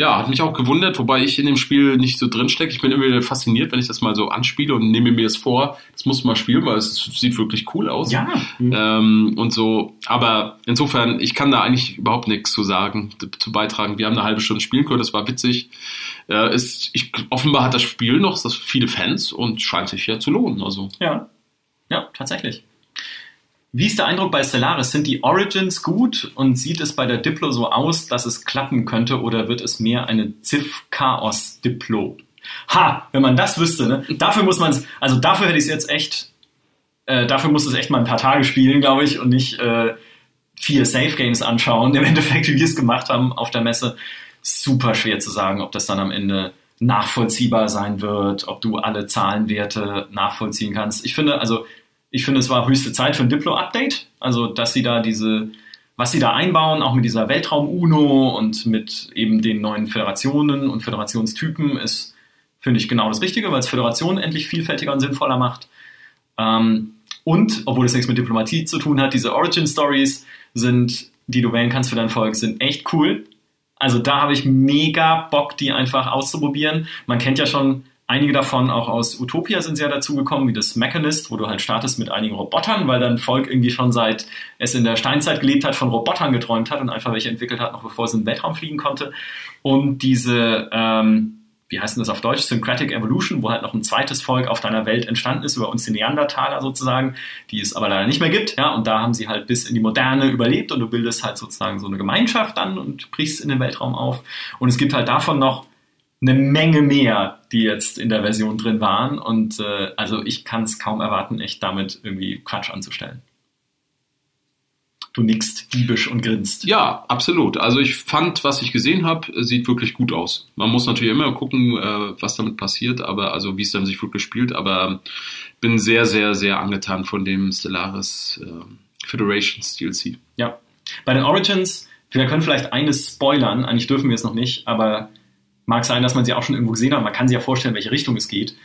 Ja, hat mich auch gewundert, wobei ich in dem Spiel nicht so drin stecke. Ich bin immer wieder fasziniert, wenn ich das mal so anspiele und nehme mir das vor. Das muss man mal spielen, weil es sieht wirklich cool aus. Ja, Ähm, und so, aber insofern, ich kann da eigentlich überhaupt nichts zu sagen, zu beitragen. Wir haben eine halbe Stunde spielen können, das war witzig. Äh, ist, ich, offenbar hat das Spiel noch das viele Fans und scheint sich ja zu lohnen. Also ja, ja, tatsächlich. Wie ist der Eindruck bei Stellaris? Sind die Origins gut und sieht es bei der Diplo so aus, dass es klappen könnte oder wird es mehr eine Ziff-Chaos-Diplo? Ha, wenn man das wüsste, ne? Dafür muss man es, also dafür hätte ich es jetzt echt, äh, dafür muss es echt mal ein paar Tage spielen, glaube ich, und nicht äh, vier Safe Games anschauen, im Endeffekt, wie wir es gemacht haben auf der Messe. Super schwer zu sagen, ob das dann am Ende nachvollziehbar sein wird, ob du alle Zahlenwerte nachvollziehen kannst. Ich finde, also, ich finde, es war höchste Zeit für ein Diplo-Update. Also, dass sie da diese, was sie da einbauen, auch mit dieser Weltraum-UNO und mit eben den neuen Föderationen und Föderationstypen, ist, finde ich, genau das Richtige, weil es Föderation endlich vielfältiger und sinnvoller macht. Ähm, und, obwohl es nichts mit Diplomatie zu tun hat, diese Origin-Stories sind, die du wählen kannst für dein Volk, sind echt cool. Also da habe ich mega Bock, die einfach auszuprobieren. Man kennt ja schon einige davon, auch aus Utopia sind sie ja dazugekommen, wie das Mechanist, wo du halt startest mit einigen Robotern, weil dein Volk irgendwie schon seit es in der Steinzeit gelebt hat, von Robotern geträumt hat und einfach welche entwickelt hat, noch bevor es in den Weltraum fliegen konnte. Und diese, ähm, wie heißt denn das auf Deutsch? Syncretic Evolution, wo halt noch ein zweites Volk auf deiner Welt entstanden ist, über uns die Neandertaler sozusagen, die es aber leider nicht mehr gibt. Ja, und da haben sie halt bis in die Moderne überlebt und du bildest halt sozusagen so eine Gemeinschaft dann und brichst in den Weltraum auf. Und es gibt halt davon noch eine Menge mehr, die jetzt in der Version drin waren. Und äh, also ich kann es kaum erwarten, echt damit irgendwie Quatsch anzustellen. Du nickst diebisch und grinst. Ja, absolut. Also ich fand, was ich gesehen habe, sieht wirklich gut aus. Man muss natürlich immer gucken, äh, was damit passiert, aber also wie es dann sich wirklich spielt. Aber bin sehr, sehr, sehr angetan von dem Stellaris äh, Federations DLC. Ja. Bei den Origins, wir können vielleicht eines spoilern, eigentlich dürfen wir es noch nicht, aber mag sein, dass man sie auch schon irgendwo gesehen hat. Man kann sich ja vorstellen, welche Richtung es geht.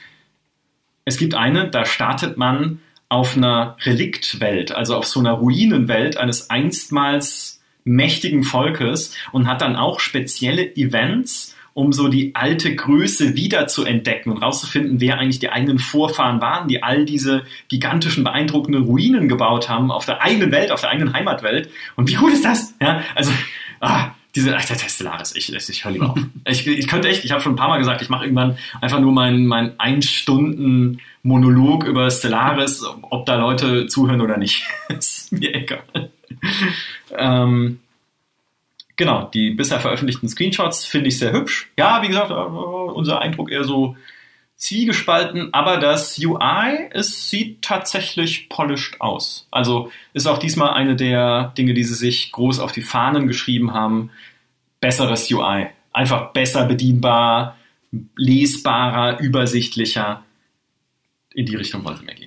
Es gibt eine, da startet man auf einer Reliktwelt, also auf so einer Ruinenwelt eines einstmals mächtigen Volkes und hat dann auch spezielle Events, um so die alte Größe wieder zu entdecken und rauszufinden, wer eigentlich die eigenen Vorfahren waren, die all diese gigantischen, beeindruckenden Ruinen gebaut haben auf der eigenen Welt, auf der eigenen Heimatwelt. Und wie gut ist das? Ja, also, ah, diese, ach, der Stellaris, ich, ich höre lieber auf. Ich, ich könnte echt, ich habe schon ein paar Mal gesagt, ich mache irgendwann einfach nur meinen mein ein Stunden Monolog über Stellaris, ob da Leute zuhören oder nicht. ist mir egal. ähm, genau, die bisher veröffentlichten Screenshots finde ich sehr hübsch. Ja, wie gesagt, unser Eindruck eher so zwiegespalten, aber das UI, es sieht tatsächlich polished aus. Also ist auch diesmal eine der Dinge, die sie sich groß auf die Fahnen geschrieben haben. Besseres UI. Einfach besser bedienbar, lesbarer, übersichtlicher. In die Richtung sie mehr gehen.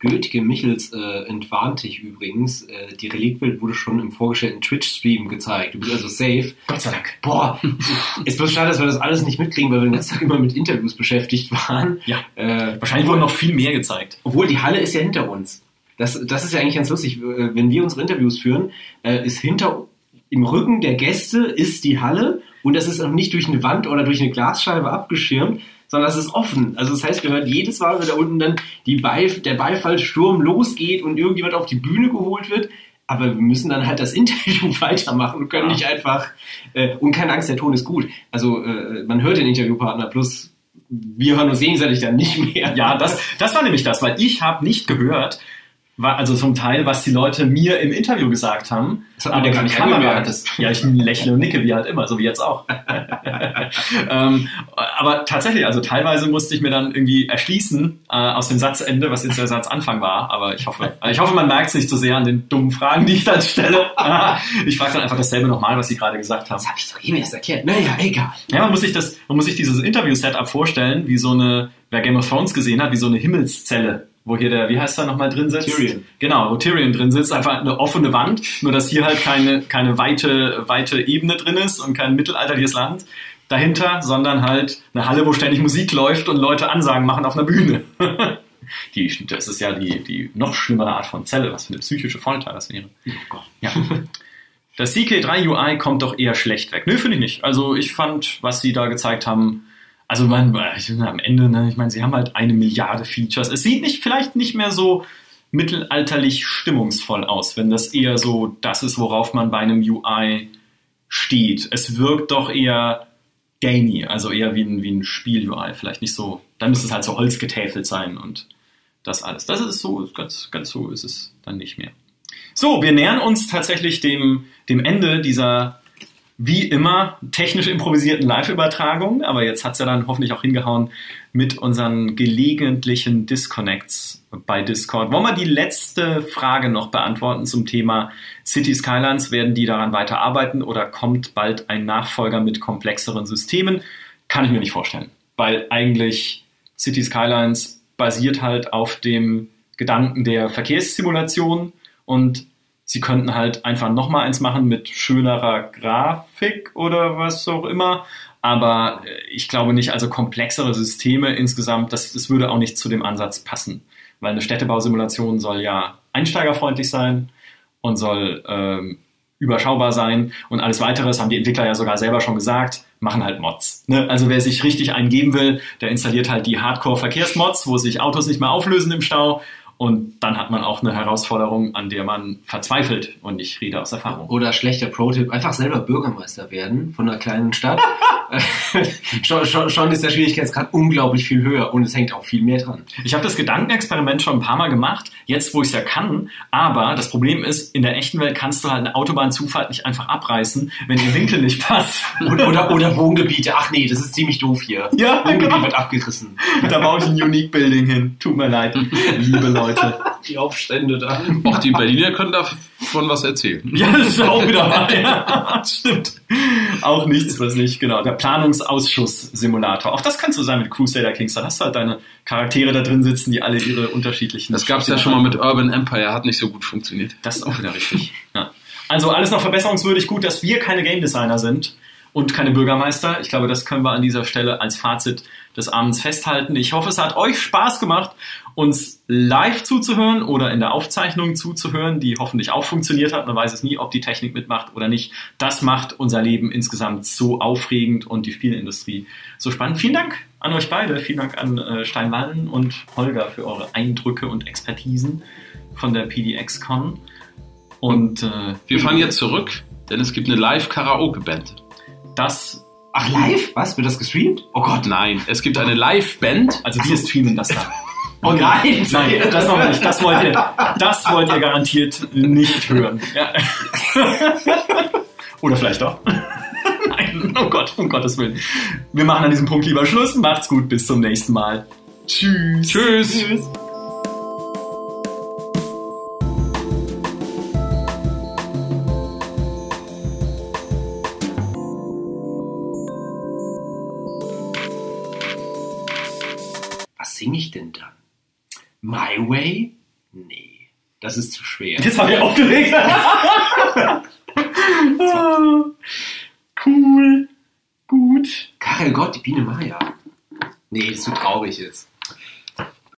Gültige Michels äh, entwarnt dich übrigens. Äh, die Reliktwelt wurde schon im vorgestellten Twitch-Stream gezeigt. Du bist also safe. Gott sei Dank. Boah, ist bloß schade, dass wir das alles nicht mitkriegen, weil wir den ganzen Tag immer mit Interviews beschäftigt waren. Ja. Äh, Wahrscheinlich wurden noch viel mehr gezeigt. obwohl die Halle ist ja hinter uns. Das, das ist ja eigentlich ganz lustig. Äh, Wenn wir unsere Interviews führen, äh, ist hinter im Rücken der Gäste ist die Halle und das ist auch nicht durch eine Wand oder durch eine Glasscheibe abgeschirmt, sondern es ist offen. Also das heißt, wir hören jedes Mal, wenn da unten dann die Beif der Beifallsturm losgeht und irgendjemand auf die Bühne geholt wird. Aber wir müssen dann halt das Interview weitermachen und können Ja. nicht einfach, äh, und keine Angst, der Ton ist gut. Also äh, man hört den Interviewpartner, plus wir hören uns gegenseitig dann nicht mehr. Ja, das, das war nämlich das, weil ich habe nicht gehört, also zum Teil, was die Leute mir im Interview gesagt haben. Das hat ja gar nicht angemerkt. Ja, ich lächle und nicke wie halt immer, so wie jetzt auch. ähm, aber tatsächlich, also teilweise musste ich mir dann irgendwie erschließen äh, aus dem Satzende, was jetzt der Satzanfang war. Aber ich hoffe, also ich hoffe, man merkt es nicht so sehr an den dummen Fragen, die ich dann stelle. ich frage dann einfach dasselbe nochmal, was Sie gerade gesagt haben. Das habe ich doch eben erst erklärt. Naja, egal. Ja, man muss sich das, man muss sich dieses Interview-Setup vorstellen, wie so eine, wer Game of Thrones gesehen hat, wie so eine Himmelszelle, wo hier der, wie heißt er nochmal drin sitzt? Tyrion. Genau, wo Tyrion drin sitzt, einfach eine offene Wand, nur dass hier halt keine, keine weite, weite Ebene drin ist und kein mittelalterliches Land dahinter, sondern halt eine Halle, wo ständig Musik läuft und Leute Ansagen machen auf einer Bühne. Die, das ist ja die, die noch schlimmere Art von Zelle, was für eine psychische Folter das wäre. Ja. Das CK3 UI kommt doch eher schlecht weg. Nö, finde ich nicht. Also ich fand, was sie da gezeigt haben, also man, am Ende, ne, ich meine, sie haben halt eine Milliarde Features. Es sieht nicht, vielleicht nicht mehr so mittelalterlich stimmungsvoll aus, wenn das eher so das ist, worauf man bei einem UI steht. Es wirkt doch eher gamey, also eher wie ein, wie ein Spiel-UI. Vielleicht nicht so, dann müsste es halt so holzgetäfelt sein und das alles. Das ist so, ganz, ganz so ist es dann nicht mehr. So, wir nähern uns tatsächlich dem, dem Ende dieser wie immer technisch improvisierten Live-Übertragung, aber jetzt hat's ja dann hoffentlich auch hingehauen mit unseren gelegentlichen Disconnects bei Discord. Wollen wir die letzte Frage noch beantworten zum Thema City Skylines? Werden die daran weiter arbeiten oder kommt bald ein Nachfolger mit komplexeren Systemen? Kann ich mir nicht vorstellen, weil eigentlich City Skylines basiert halt auf dem Gedanken der Verkehrssimulation und sie könnten halt einfach nochmal eins machen mit schönerer Grafik oder was auch immer. Aber äh, ich glaube nicht, also komplexere Systeme insgesamt, das, das würde auch nicht zu dem Ansatz passen. Weil eine Städtebausimulation soll ja einsteigerfreundlich sein und soll ähm, überschaubar sein. Und alles weitere, das haben die Entwickler ja sogar selber schon gesagt, machen halt Mods. Ne? Also wer sich richtig einen geben will, der installiert halt die Hardcore-Verkehrsmods, wo sich Autos nicht mehr auflösen im Stau. Und dann hat man auch eine Herausforderung, an der man verzweifelt. Und ich rede aus Erfahrung. Oder schlechter Pro-Tipp, einfach selber Bürgermeister werden von einer kleinen Stadt. schon, schon, schon ist der Schwierigkeitsgrad unglaublich viel höher und es hängt auch viel mehr dran. Ich habe das Gedankenexperiment schon ein paar Mal gemacht, jetzt wo ich es ja kann. Aber das Problem ist, in der echten Welt kannst du halt eine Autobahnzufahrt nicht einfach abreißen, wenn der Winkel nicht passt. Oder, oder, oder Wohngebiete. Ach nee, das ist ziemlich doof hier. Ja, Wohngebiet genau. wird abgerissen. Da baue ich ein Unique Building hin. Tut mir leid, liebe Leute. Die Aufstände da. Auch die Berliner können da von was erzählen. Ja, das ist auch wieder wahr. Ja, stimmt. Auch nichts, was nicht, genau. Der Planungsausschuss-Simulator. Auch das kannst du sein mit Crusader Kings. Da hast du halt deine Charaktere da drin sitzen, die alle ihre unterschiedlichen. Das gab es ja schon mal mit Urban Empire, hat nicht so gut funktioniert. Das ist auch wieder richtig. Ja. Also alles noch verbesserungswürdig. Gut, dass wir keine Game Designer sind und keine Bürgermeister. Ich glaube, das können wir an dieser Stelle als Fazit des Abends festhalten. Ich hoffe, es hat euch Spaß gemacht, uns live zuzuhören oder in der Aufzeichnung zuzuhören, die hoffentlich auch funktioniert hat. Man weiß es nie, ob die Technik mitmacht oder nicht. Das macht unser Leben insgesamt so aufregend und die Spielindustrie so spannend. Vielen Dank an euch beide. Vielen Dank an äh, Steinwallen und Holger für eure Eindrücke und Expertisen von der PDX-Con. Und äh, Wir fahren jetzt zurück, denn es gibt eine Live-Karaoke-Band. Das, Ach, live? Was? Wird das gestreamt? Oh Gott. Nein, es gibt eine Live-Band. also wir streamen das dann. Oh nein. Nein, das noch nicht. Das wollt ihr, das wollt ihr garantiert nicht hören. Ja. Oder vielleicht doch. Nein, oh Gott, um Gottes Willen. Wir machen an diesem Punkt lieber Schluss. Macht's gut, bis zum nächsten Mal. Tschüss. Tschüss. Tschüss. My Way? Nee, das ist zu schwer. Jetzt habe ich aufgelegt. cool. Gut. Karel Gott, die Biene Maya. Nee, ist zu traurig jetzt.